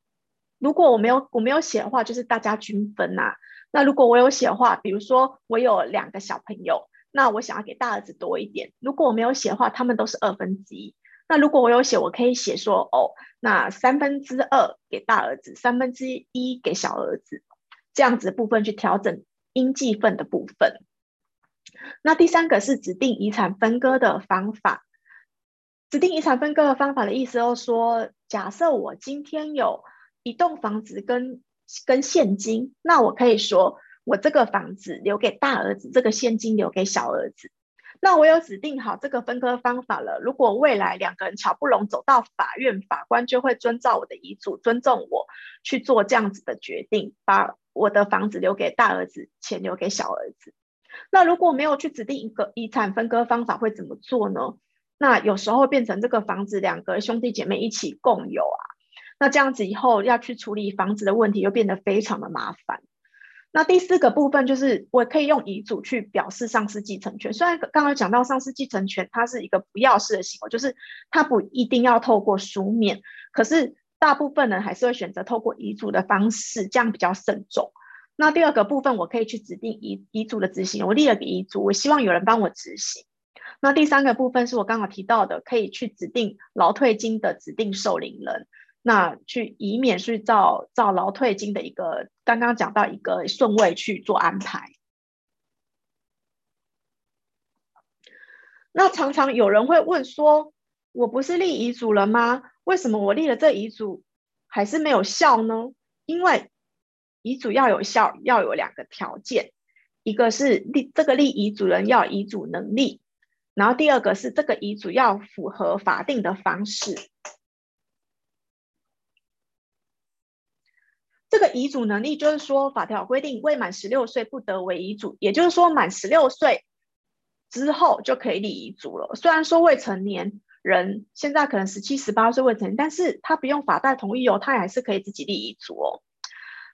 S2: 如果我没有我没有写的话，就是大家均分呐。那如果我有写的话，比如说我有两个小朋友，那我想要给大儿子多一点。如果我没有写的话，他们都是二分之一。那如果我有写，我可以写说哦。那三分之二给大儿子，三分之一给小儿子，这样子的部分去调整应计分的部分。那第三个是指定遗产分割的方法。指定遗产分割的方法的意思就是说，假设我今天有一栋房子跟跟现金，那我可以说我这个房子留给大儿子，这个现金留给小儿子。那我有指定好这个分割方法了。如果未来两个人乔不拢，走到法院，法官就会遵照我的遗嘱，尊重我去做这样子的决定，把我的房子留给大儿子，钱留给小儿子。那如果没有去指定一个遗产分割方法，会怎么做呢？那有时候变成这个房子两个兄弟姐妹一起共有啊。那这样子以后要去处理房子的问题，又变得非常的麻烦。那第四个部分就是，我可以用遗嘱去表示丧失继承权。虽然刚刚讲到丧失继承权，它是一个不要式的行为，就是它不一定要透过书面，可是大部分人还是会选择透过遗嘱的方式，这样比较慎重。那第二个部分，我可以去指定遗遗嘱的执行，我立了个遗嘱，我希望有人帮我执行。那第三个部分是我刚刚提到的，可以去指定劳退金的指定受领人。那去以免去照照劳退金的一个刚刚讲到一个顺位去做安排。那常常有人会问说，我不是立遗嘱了吗？为什么我立了这遗嘱还是没有效呢？因为遗嘱要有效，要有两个条件，一个是立这个立遗嘱人要遗嘱能力，然后第二个是这个遗嘱要符合法定的方式。这个遗嘱能力就是说，法条规定未满十六岁不得为遗嘱，也就是说满十六岁之后就可以立遗嘱了。虽然说未成年人现在可能十七、十八岁未成年，但是他不用法代同意哦，他还是可以自己立遗嘱哦。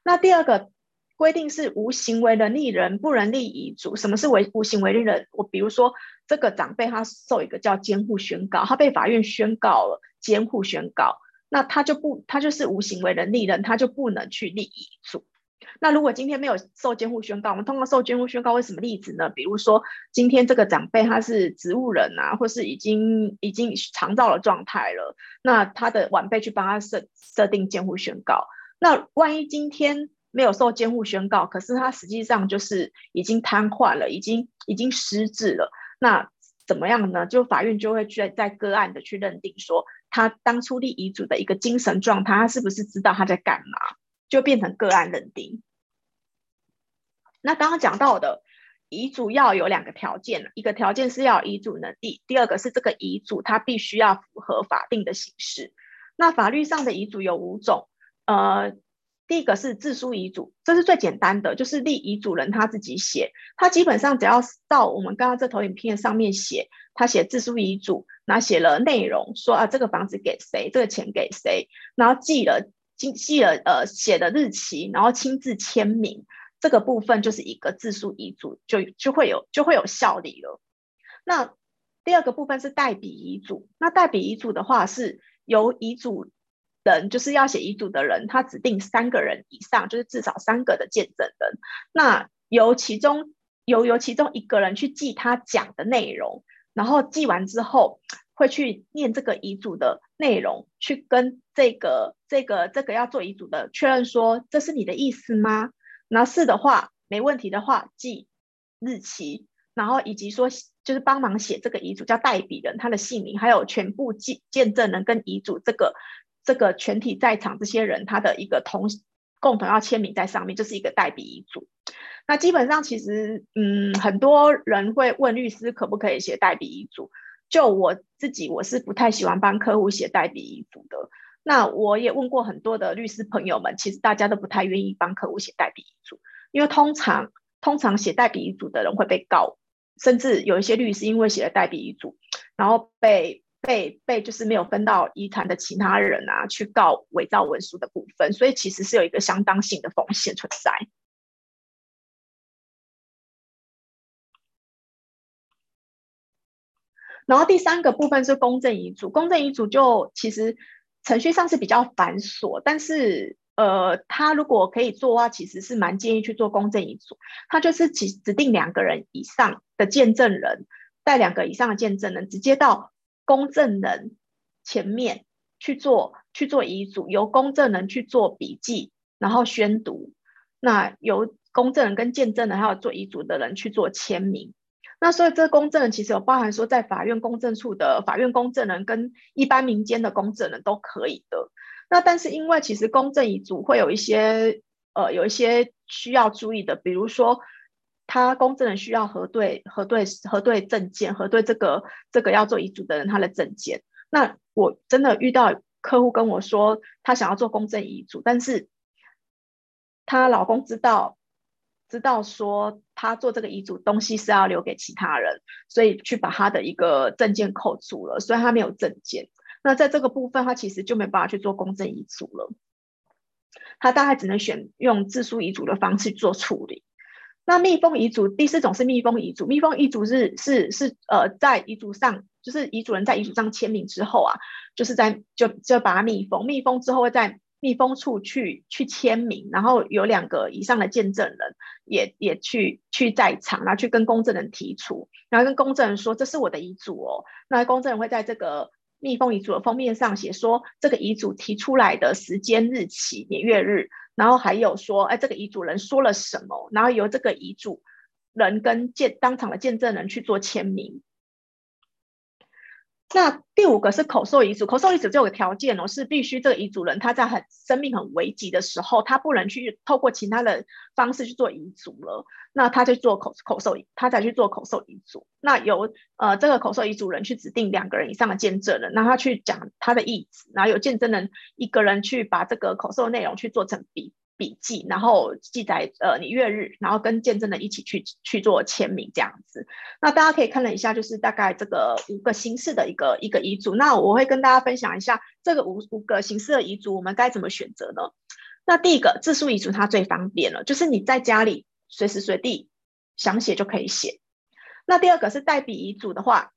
S2: 那第二个规定是无行为能力人不能立遗嘱。什么是为无行为能力人？我比如说这个长辈他受一个叫监护宣告，他被法院宣告了监护宣告，那他就不他就是无行为能力人，他就不能去立遗嘱。那如果今天没有受监护宣告，我们通过受监护宣告为什么例子呢？比如说今天这个长辈他是植物人啊，或是已经已经长照的状态了，那他的晚辈去帮他设设定监护宣告，那万一今天没有受监护宣告，可是他实际上就是已经瘫痪了，已经已经失智了，那怎么样呢？就法院就会去在个案的去认定说，他当初立遗嘱的一个精神状态，他是不是知道他在干嘛？就变成个案认定。那刚刚讲到的遗嘱要有两个条件，一个条件是要有遗嘱能力，第二个是这个遗嘱它必须要符合法定的形式。那法律上的遗嘱有五种，呃，第一个是自书遗嘱，这是最简单的，就是立遗嘱人他自己写，他基本上只要到我们刚刚这投影片上面写，他写自书遗嘱，然后写了内容，说啊这个房子给谁，这个钱给谁，然后记了。记记了呃写的日期，然后亲自签名，这个部分就是一个自书遗嘱，就就会有就会有效力了。那第二个部分是代笔遗嘱，那代笔遗嘱的话是由遗嘱人，就是要写遗嘱的人，他指定三个人以上，就是至少三个的见证人，那由其中由由其中一个人去记他讲的内容，然后记完之后。会去念这个遗嘱的内容，去跟这个这个这个要做遗嘱的确认说，这是你的意思吗？那是的话，没问题的话，记日期，然后以及说就是帮忙写这个遗嘱叫代笔人，他的姓名，还有全部记见证人跟遗嘱这个这个全体在场这些人他的一个同共同要签名在上面，就是一个代笔遗嘱。那基本上其实嗯，很多人会问律师可不可以写代笔遗嘱。就我自己，我是不太喜欢帮客户写代笔遗嘱的。那我也问过很多的律师朋友们，其实大家都不太愿意帮客户写代笔遗嘱，因为通常通常写代笔遗嘱的人会被告，甚至有一些律师因为写了代笔遗嘱，然后被被被就是没有分到遗产的其他人啊，去告伪造文书的部分，所以其实是有一个相当性的风险存在。然后第三个部分是公证遗嘱，公证遗嘱就其实程序上是比较繁琐，但是呃，他如果可以做的话，其实是蛮建议去做公证遗嘱。他就是指指定两个人以上的见证人，带两个以上的见证人，直接到公证人前面去做去做遗嘱，由公证人去做笔记，然后宣读，那由公证人跟见证人还有做遗嘱的人去做签名。那所以这个公证人其实有包含说，在法院公证处的法院公证人跟一般民间的公证人都可以的。那但是因为其实公证遗嘱会有一些呃有一些需要注意的，比如说他公证人需要核对核对核对证件，核对这个这个要做遗嘱的人他的证件。那我真的遇到客户跟我说，他想要做公证遗嘱，但是她老公知道。知道说他做这个遗嘱东西是要留给其他人，所以去把他的一个证件扣住了，所以他没有证件。那在这个部分，他其实就没办法去做公证遗嘱了。他大概只能选用自书遗嘱的方式做处理。那密封遗嘱第四种是密封遗嘱，密封遗嘱是是是呃，在遗嘱上，就是遗嘱人在遗嘱上签名之后啊，就是在就就把它密封，密封之后会在。密封处去去签名，然后有两个以上的见证人也也去去在场，然后去跟公证人提出，然后跟公证人说，这是我的遗嘱哦。那公证人会在这个密封遗嘱的封面上写说，这个遗嘱提出来的时间、日期、年月日，然后还有说，哎，这个遗嘱人说了什么，然后由这个遗嘱人跟见当场的见证人去做签名。那第五个是口授遗嘱，口授遗嘱就有个条件哦，是必须这个遗嘱人他在很生命很危急的时候，他不能去透过其他的方式去做遗嘱了，那他就做口口授，他才去做口授遗嘱。那由呃这个口授遗嘱人去指定两个人以上的见证人，让他去讲他的意思，然后有见证人一个人去把这个口授内容去做成笔。笔记，然后记载呃你月日，然后跟见证人一起去去做签名这样子。那大家可以看了一下，就是大概这个五个形式的一个一个遗嘱。那我会跟大家分享一下这个五五个形式的遗嘱，我们该怎么选择呢？那第一个自书遗嘱它最方便了，就是你在家里随时随地想写就可以写。那第二个是代笔遗嘱的话，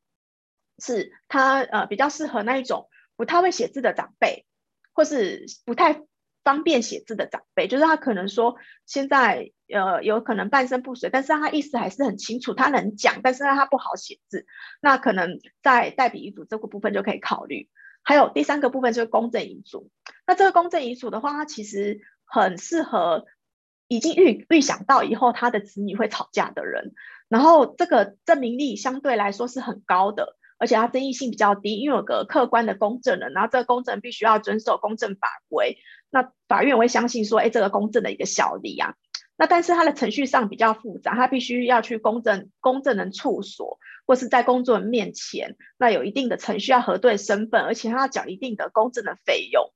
S2: 是它呃比较适合那一种不太会写字的长辈，或是不太方便写字的长辈，就是他可能说现在呃有可能半身不遂，但是他意思还是很清楚，他能讲，但是他不好写字，那可能在代笔遗嘱这个部分就可以考虑。还有第三个部分就是公证遗嘱，那这个公证遗嘱的话，它其实很适合已经预预想到以后他的子女会吵架的人，然后这个证明力相对来说是很高的，而且它争议性比较低，因为有个客观的公证人，然后这个公证人必须要遵守公证法规，那法院会相信说，哎，这个公证的一个效力啊。那但是它的程序上比较复杂，它必须要去公证公证人处所，或是在工作人面前，那有一定的程序要核对身份，而且它要缴一定的公证的费用。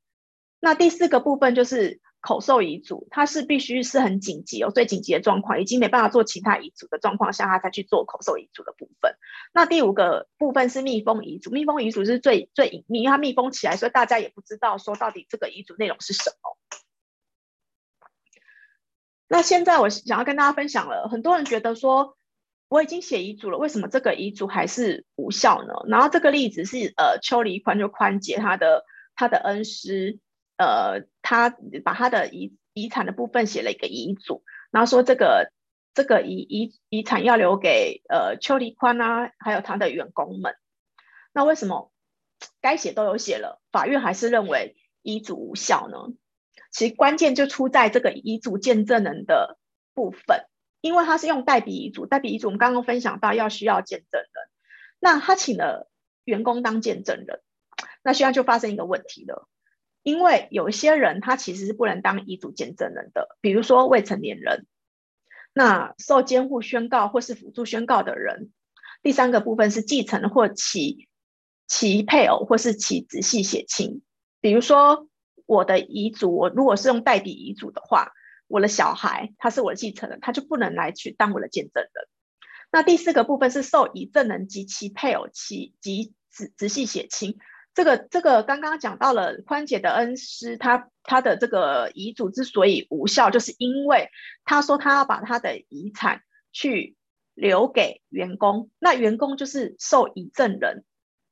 S2: 那第四个部分就是口授遗嘱，它是必须是很紧急哦，最紧急的状况，已经没办法做其他遗嘱的状况下，它才去做口授遗嘱的部分。那第五个部分是密封遗嘱，密封遗嘱是最最隐秘，因为它密封起来，所以大家也不知道说到底这个遗嘱内容是什么。那现在我想要跟大家分享了，很多人觉得说我已经写遗嘱了，为什么这个遗嘱还是无效呢？然后这个例子是呃邱黎宽就宽姐他的他的恩师，呃他把他的遗遗产的部分写了一个遗嘱，然后说这个这个遗遗遗产要留给呃邱黎宽啊，还有他的员工们。那为什么该写都有写了，法院还是认为遗嘱无效呢？其实关键就出在这个遗嘱见证人的部分，因为他是用代笔遗嘱，代笔遗嘱我们刚刚分享到要需要见证人，那他请了员工当见证人，那现在就发生一个问题了，因为有一些人他其实是不能当遗嘱见证人的，比如说未成年人，那受监护宣告或是辅助宣告的人，第三个部分是继承或其其配偶或是其直系血亲，比如说。我的遗嘱，我如果是用代笔遗嘱的话，我的小孩他是我的继承人，他就不能来去当我的见证人。那第四个部分是受遗赠人及其配偶其及直直系血亲，这个这个刚刚讲到了宽姐的恩师，他他的这个遗嘱之所以无效，就是因为他说他要把他的遗产去留给员工，那员工就是受遗赠人。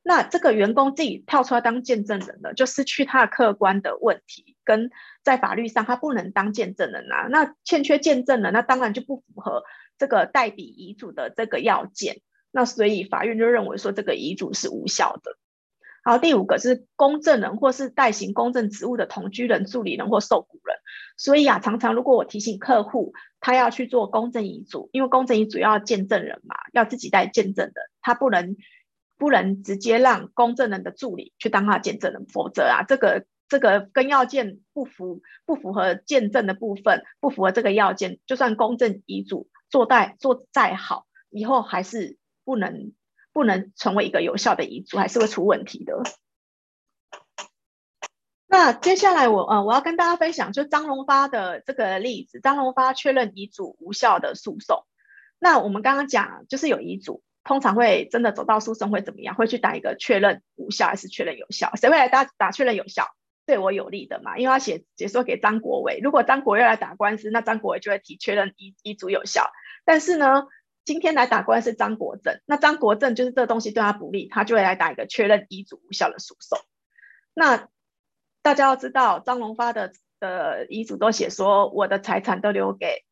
S2: 那这个员工自己跳出来当见证人了，就失去他的客观的问题，跟在法律上他不能当见证人啊。那欠缺见证人，那当然就不符合这个代笔遗嘱的这个要件。那所以法院就认为说这个遗嘱是无效的。好，第五个是公证人或是代行公证职务的同居人、助理人或受雇人。所以啊，常常如果我提醒客户他要去做公证遗嘱，因为公证遗嘱要见证人嘛，要自己带见证人，他不能。不能直接让公证人的助理去当他见证人，否则啊，这个这个跟要件不符，不符合见证的部分，不符合这个要件，就算公证遗嘱做代做再好，以后还是不能不能成为一个有效的遗嘱，还是会出问题的。那接下来我呃我要跟大家分享，就张荣发的这个例子，张荣发确认遗嘱无效的诉讼。那我们刚刚讲就是有遗嘱。通常会真的走到诉讼会怎么样？会去打一个确认无效还是确认有效？谁会来打打确认有效？对我有利的嘛？因为他写解说给张国伟，如果张国伟来打官司，那张国伟就会提确认遗遗嘱有效。但是呢，今天来打官司是张国政，那张国政就是这个东西对他不利，他就会来打一个确认遗嘱无效的诉讼。那大家要知道，张荣发的的遗嘱都写说，我的财产都留给。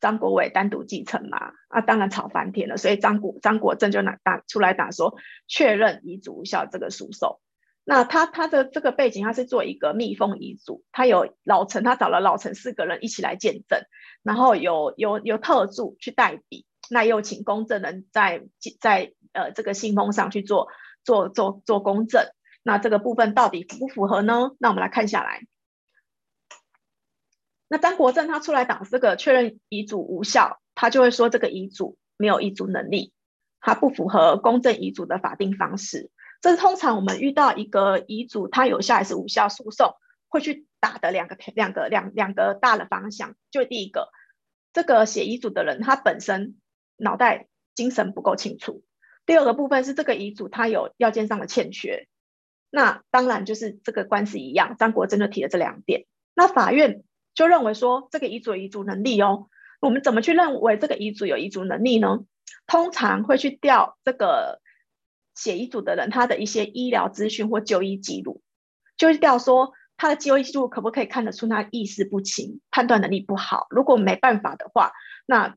S2: 张国伟单独继承嘛？啊，当然吵翻天了。所以张国张国政就拿打出来打说确认遗嘱无效这个诉讼。那他他的这个背景，他是做一个密封遗嘱，他有老陈，他找了老陈四个人一起来见证，然后有有有特助去代笔，那又请公证人在在呃这个信封上去做做做做公证。那这个部分到底符不符合呢？那我们来看下来。那张国政他出来打这个确认遗嘱无效，他就会说这个遗嘱没有遗嘱能力，他不符合公证遗嘱的法定方式。这是通常我们遇到一个遗嘱它有效还是无效诉讼会去打的两个两个两两个大的方向。就第一个，这个写遗嘱的人他本身脑袋精神不够清楚；第二个部分是这个遗嘱他有要件上的欠缺。那当然就是这个官司一样，张国政就提了这两点。那法院。就认为说这个遗嘱有遗嘱能力哦。我们怎么去认为这个遗嘱有遗嘱能力呢？通常会去调这个写遗嘱的人他的一些医疗资讯或就医记录，就是调说他的就医记录可不可以看得出他意识不清、判断能力不好。如果没办法的话，那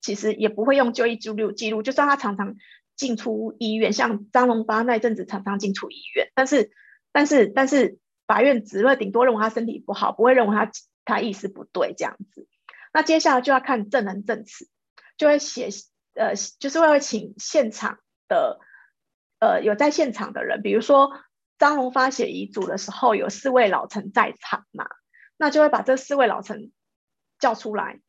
S2: 其实也不会用就医记录记录。就算他常常进出医院，像张荣发那阵子常常进出医院，但是但是但是法院只会顶多认为他身体不好，不会认为他他意识不对这样子。那接下来就要看证人证词，就会写呃，就是会会请现场的呃有在现场的人，比如说张荣发写遗嘱的时候有四位老臣在场嘛，那就会把这四位老臣叫出来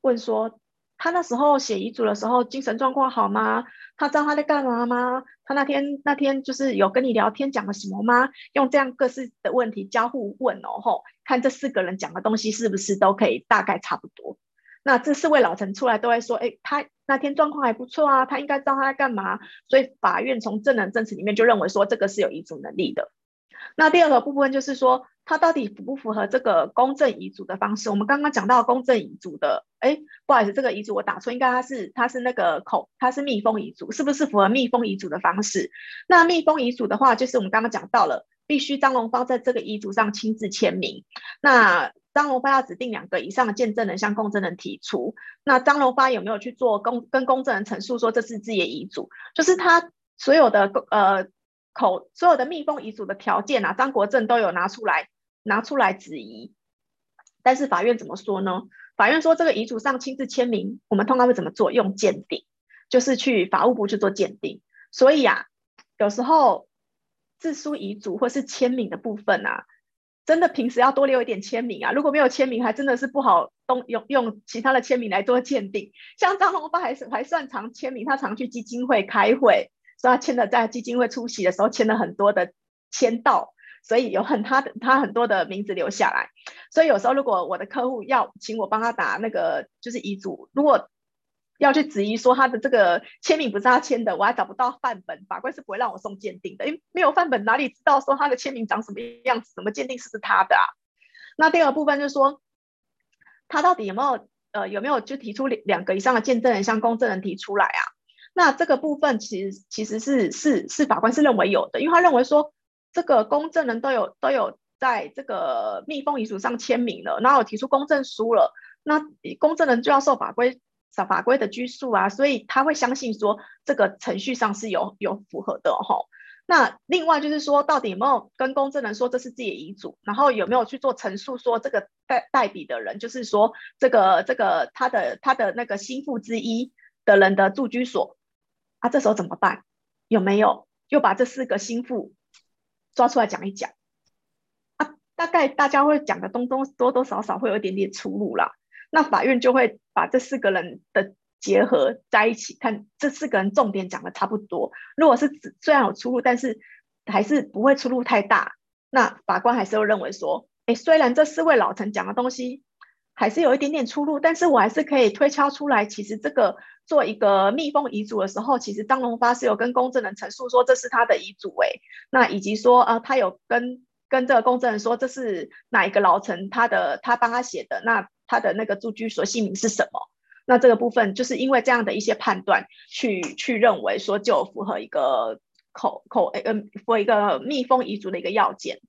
S2: 问说，他那时候写遗嘱的时候精神状况好吗？他知道他在干嘛吗？他那天那天就是有跟你聊天讲了什么吗？用这样各式的问题交互问哦，吼，看这四个人讲的东西是不是都可以大概差不多。那这四位老臣出来都会说，哎，他那天状况还不错啊，他应该知道他在干嘛。所以法院从证人证词里面就认为说这个是有遗嘱能力的。那第二个部分就是说，他到底符不符合这个公证遗嘱的方式？我们刚刚讲到公证遗嘱的，哎，不好意思，这个遗嘱我打错，应该它是它是那个口，它是密封遗嘱，是不是符合密封遗嘱的方式？那密封遗嘱的话，就是我们刚刚讲到了，必须张荣发在这个遗嘱上亲自签名。那张荣发要指定两个以上的见证人向公证人提出。那张荣发有没有去做公跟公证人陈述说这是自己的遗嘱？就是他所有的呃。口所有的密封遗嘱的条件啊，张国正都有拿出来拿出来质疑，但是法院怎么说呢？法院说这个遗嘱上亲自签名，我们通常会怎么做？用鉴定，就是去法务部去做鉴定。所以啊，有时候自书遗嘱或是签名的部分啊，真的平时要多留一点签名啊。如果没有签名，还真的是不好动用用其他的签名来做鉴定。像张荣发还是还算常签名，他常去基金会开会。所以他签的在基金会出席的时候签了很多的签到，所以有很他的他很多的名字留下来。所以有时候如果我的客户要请我帮他打那个就是遗嘱，如果要去质疑说他的这个签名不是他签的，我还找不到范本，法官是不会让我送鉴定的，因为没有范本哪里知道说他的签名长什么样子，怎么鉴定是不是他的啊？那第二部分就是说，他到底有没有呃有没有就提出两两个以上的见证人向公证人提出来啊？那这个部分其实其实是是是法官是认为有的，因为他认为说这个公证人都有都有在这个密封遗嘱上签名了，然后提出公证书了，那公证人就要受法规法规的拘束啊，所以他会相信说这个程序上是有有符合的哈。那另外就是说，到底有没有跟公证人说这是自己的遗嘱，然后有没有去做陈述说这个代代笔的人就是说这个这个他的他的那个心腹之一的人的住居所。啊，这时候怎么办？有没有又把这四个心腹抓出来讲一讲？啊，大概大家会讲的东东多多少少会有一点点出入啦。那法院就会把这四个人的结合在一起，看这四个人重点讲的差不多。如果是虽然有出入，但是还是不会出入太大。那法官还是会认为说，哎，虽然这四位老臣讲的东西还是有一点点出入，但是我还是可以推敲出来，其实这个。做一个密封遗嘱的时候，其实张荣发是有跟公证人陈述说这是他的遗嘱诶，那以及说啊，他有跟跟这个公证人说这是哪一个老臣他的他帮他写的，那他的那个住居所姓名是什么？那这个部分就是因为这样的一些判断，去去认为说就符合一个口口呃符合一个密封遗嘱的一个要件。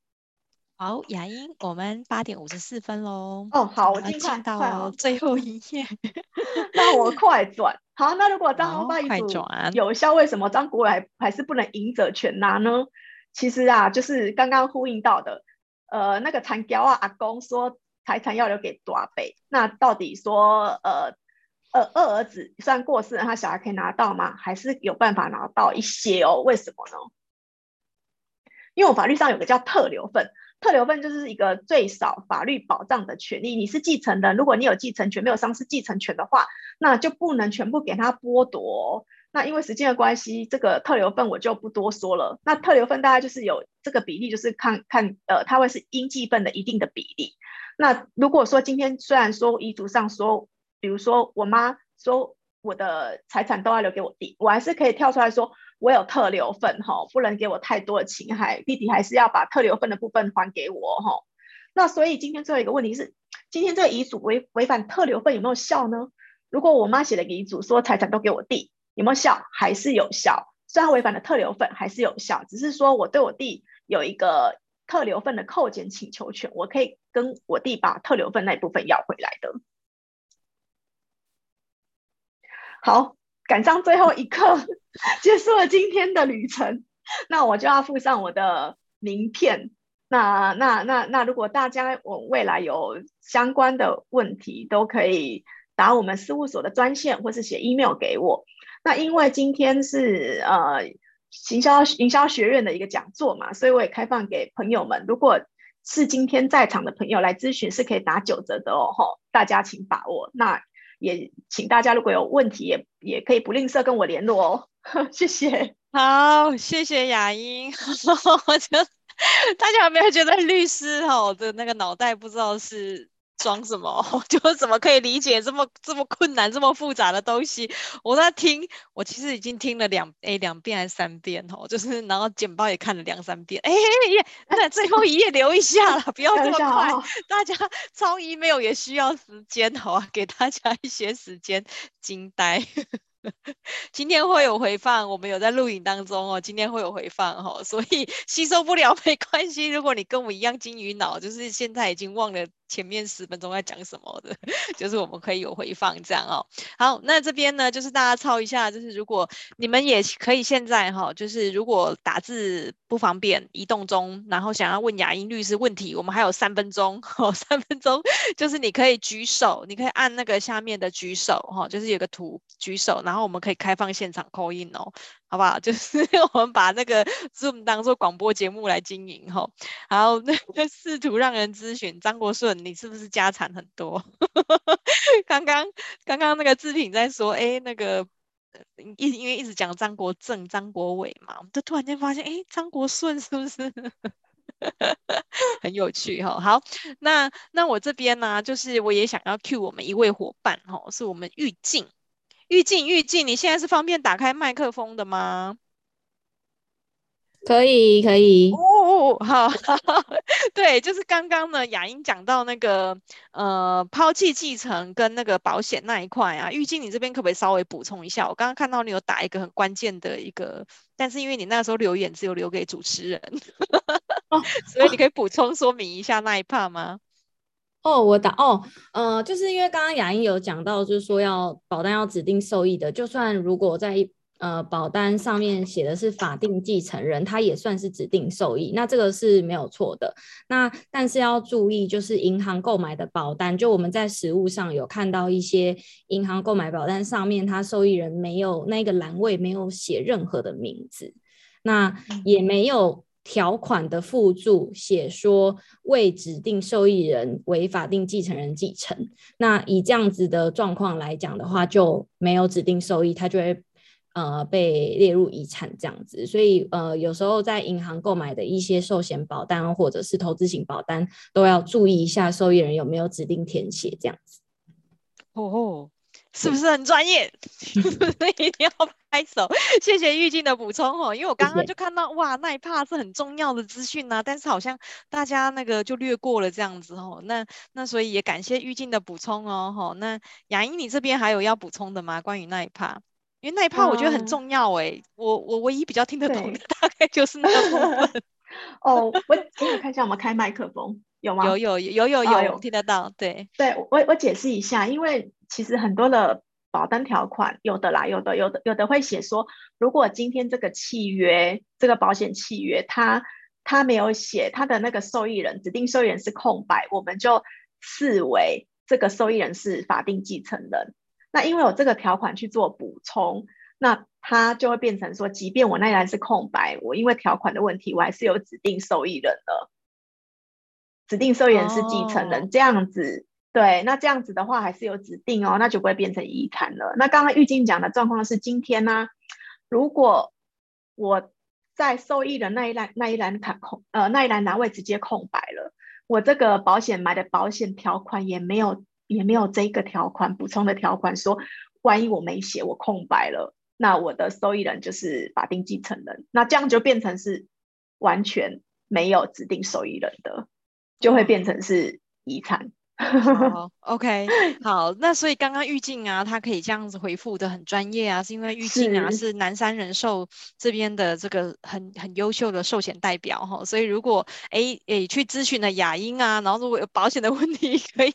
S1: 好，雅英，我们八点五十四分喽。
S2: 哦，好，我进
S1: 到最后一页。[LAUGHS]
S2: 那我快转。好，那如果张荣发遗嘱有效，为什么张国伟还还是不能赢者全拿呢？其实啊，就是刚刚呼应到的，呃，那个残雕啊，阿公说财产要留给大伯，那到底说，呃，二二儿子虽然过世了，他小孩可以拿到吗？还是有办法拿到一些哦？为什么呢？因为我法律上有个叫特留份。特留份就是一个最少法律保障的权利。你是继承人，如果你有继承权，没有丧失继承权的话，那就不能全部给他剥夺。那因为时间的关系，这个特留份我就不多说了。那特留份大概就是有这个比例，就是看看呃，它会是应继份的一定的比例。那如果说今天虽然说遗嘱上说，比如说我妈说我的财产都要留给我弟，我还是可以跳出来说。我有特留份哈，不能给我太多的情害，弟弟还是要把特留份的部分还给我哈。那所以今天最后一个问题是，今天这个遗嘱违违反特留份有没有效呢？如果我妈写了个遗嘱说财产都给我弟，有没有效？还是有效？虽然违反了特留份，还是有效，只是说我对我弟有一个特留份的扣减请求权，我可以跟我弟把特留份那一部分要回来的。好，赶上最后一刻，[LAUGHS] 结束了今天的旅程，那我就要附上我的名片。那那那那，如果大家我未来有相关的问题，都可以打我们事务所的专线，或是写 email 给我。那因为今天是呃行销营销学院的一个讲座嘛，所以我也开放给朋友们，如果是今天在场的朋友来咨询，是可以打九折的哦，吼，大家请把握。那也请大家如果有问题，也也可以不吝啬跟我联络哦，[LAUGHS] 谢谢。
S1: 好，谢谢雅英。[LAUGHS] 我觉得大家有没有觉得律师吼的那个脑袋不知道是？装什么？[LAUGHS] 就是怎么可以理解这么这么困难、这么复杂的东西？我在听，我其实已经听了两诶两遍还是三遍哦，就是然后简报也看了两三遍。哎耶，那最后一页留一下了，不要这么快。大家抄 email 也需要时间，好啊，给大家一些时间惊呆。[LAUGHS] 今天会有回放，我们有在录影当中哦。今天会有回放哦，所以 [LAUGHS] 吸收不了没关系。如果你跟我一样金鱼脑，就是现在已经忘了。前面十分钟在讲什么的，[LAUGHS] 就是我们可以有回放这样哦。好，那这边呢，就是大家抄一下，就是如果你们也可以现在哈，就是如果打字不方便，移动中，然后想要问雅英律师问题，我们还有三分钟哦，三分钟就是你可以举手，你可以按那个下面的举手哈，就是有个图举手，然后我们可以开放现场 call in 哦。好不好？[LAUGHS] 就是我们把那个 Zoom 当做广播节目来经营吼，然后那个试图让人咨询张国顺，你是不是家产很多？[LAUGHS] 刚刚刚刚那个志平在说，哎，那个一因为一直讲张国正、张国伟嘛，我们就突然间发现，哎，张国顺是不是 [LAUGHS] 很有趣哈？好，那那我这边呢、啊，就是我也想要 cue 我们一位伙伴哈，是我们玉静。玉静，玉静，你现在是方便打开麦克风的吗？
S3: 可以，可以。
S1: 哦，好，好，[LAUGHS] 对，就是刚刚呢，雅英讲到那个呃抛弃继承跟那个保险那一块啊，玉静，你这边可不可以稍微补充一下？我刚刚看到你有打一个很关键的一个，但是因为你那时候留言只有留给主持人，哦、[LAUGHS] 所以你可以补充说明一下那一 part 吗？
S3: 哦，我打哦，呃，就是因为刚刚雅英有讲到，就是说要保单要指定受益的，就算如果在呃保单上面写的是法定继承人，他也算是指定受益，那这个是没有错的。那但是要注意，就是银行购买的保单，就我们在实物上有看到一些银行购买保单上面，它受益人没有那个栏位没有写任何的名字，那也没有。条款的附注写说未指定受益人为法定继承人继承，那以这样子的状况来讲的话，就没有指定受益，它就会呃被列入遗产这样子。所以呃有时候在银行购买的一些寿险保单或者是投资型保单，都要注意一下受益人有没有指定填写这样子。
S1: 哦。是不是很专业？[LAUGHS] 所以一定要拍手，谢谢玉静的补充哦。因为我刚刚就看到哇，那一 part 是很重要的资讯呐，但是好像大家那个就略过了这样子哦。那那所以也感谢玉静的补充哦。吼，那雅英你这边还有要补充的吗？关于那一 part，因为那一 part 我觉得很重要哎、嗯。我我唯一比较听得懂的 [LAUGHS] 大概就是那个部分。[LAUGHS]
S2: 哦，我给你看一下，我们开麦克风有吗？
S1: 有有有有有有、哦、听得到，对
S2: 对，我我解释一下，因为。其实很多的保单条款，有的啦，有的有的有的会写说，如果今天这个契约，这个保险契约，它它没有写它的那个受益人，指定受益人是空白，我们就视为这个受益人是法定继承人。那因为有这个条款去做补充，那它就会变成说，即便我那一栏是空白，我因为条款的问题，我还是有指定受益人的，指定受益人是继承人，哦、这样子。对，那这样子的话还是有指定哦，那就不会变成遗产了。那刚刚玉静讲的状况是今天呢、啊，如果我在受益人那一栏那一栏卡空，呃，那一栏栏位直接空白了，我这个保险买的保险条款也没有也没有这个条款补充的条款说，万一我没写我空白了，那我的受益人就是法定继承人，那这样就变成是完全没有指定受益人的，就会变成是遗产。
S1: 好，[LAUGHS] OK，好，那所以刚刚玉静啊，她可以这样子回复的很专业啊，是因为玉静啊是，是南山人寿这边的这个很很优秀的寿险代表哈，所以如果哎哎去咨询了雅英啊，然后如果有保险的问题，[LAUGHS] 可以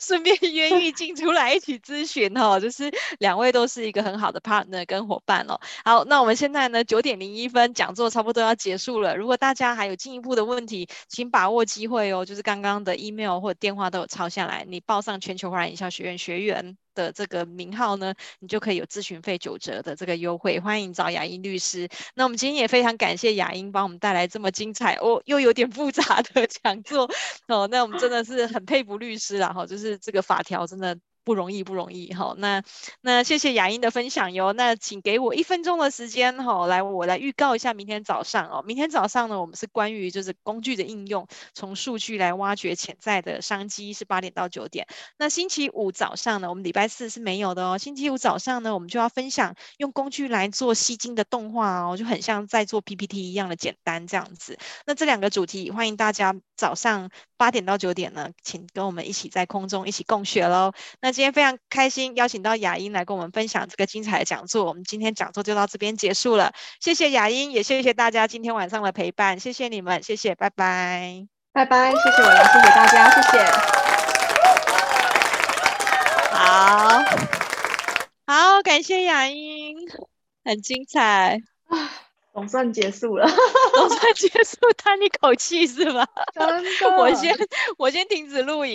S1: 顺便约玉静出来一起咨询哈，就是两位都是一个很好的 partner 跟伙伴哦。好，那我们现在呢九点零一分讲座差不多要结束了，如果大家还有进一步的问题，请把握机会哦，就是刚刚的 email 或者电话都有下来，你报上全球华人营销学院学员的这个名号呢，你就可以有咨询费九折的这个优惠。欢迎找雅英律师。那我们今天也非常感谢雅英帮我们带来这么精彩哦，又有点复杂的 [LAUGHS] 讲座哦。那我们真的是很佩服律师了，哈，就是这个法条真的。不容易，不容易哈。那那谢谢雅英的分享哟。那请给我一分钟的时间哈，来我来预告一下明天早上哦。明天早上呢，我们是关于就是工具的应用，从数据来挖掘潜在的商机，是八点到九点。那星期五早上呢，我们礼拜四是没有的哦。星期五早上呢，我们就要分享用工具来做吸睛的动画哦，就很像在做 PPT 一样的简单这样子。那这两个主题，欢迎大家早上八点到九点呢，请跟我们一起在空中一起共学喽。那今天非常开心，邀请到雅英来跟我们分享这个精彩的讲座。我们今天讲座就到这边结束了，谢谢雅英，也谢谢大家今天晚上的陪伴，谢谢你们，谢谢，拜拜，
S2: 拜拜，谢谢我来，谢谢大家，谢谢，
S1: 好，好，感谢雅英，很精彩
S2: 啊，[LAUGHS] 总算结束了，
S1: 总算结束，叹一口气是吧？
S2: 真的，
S1: 我先我先停止录影。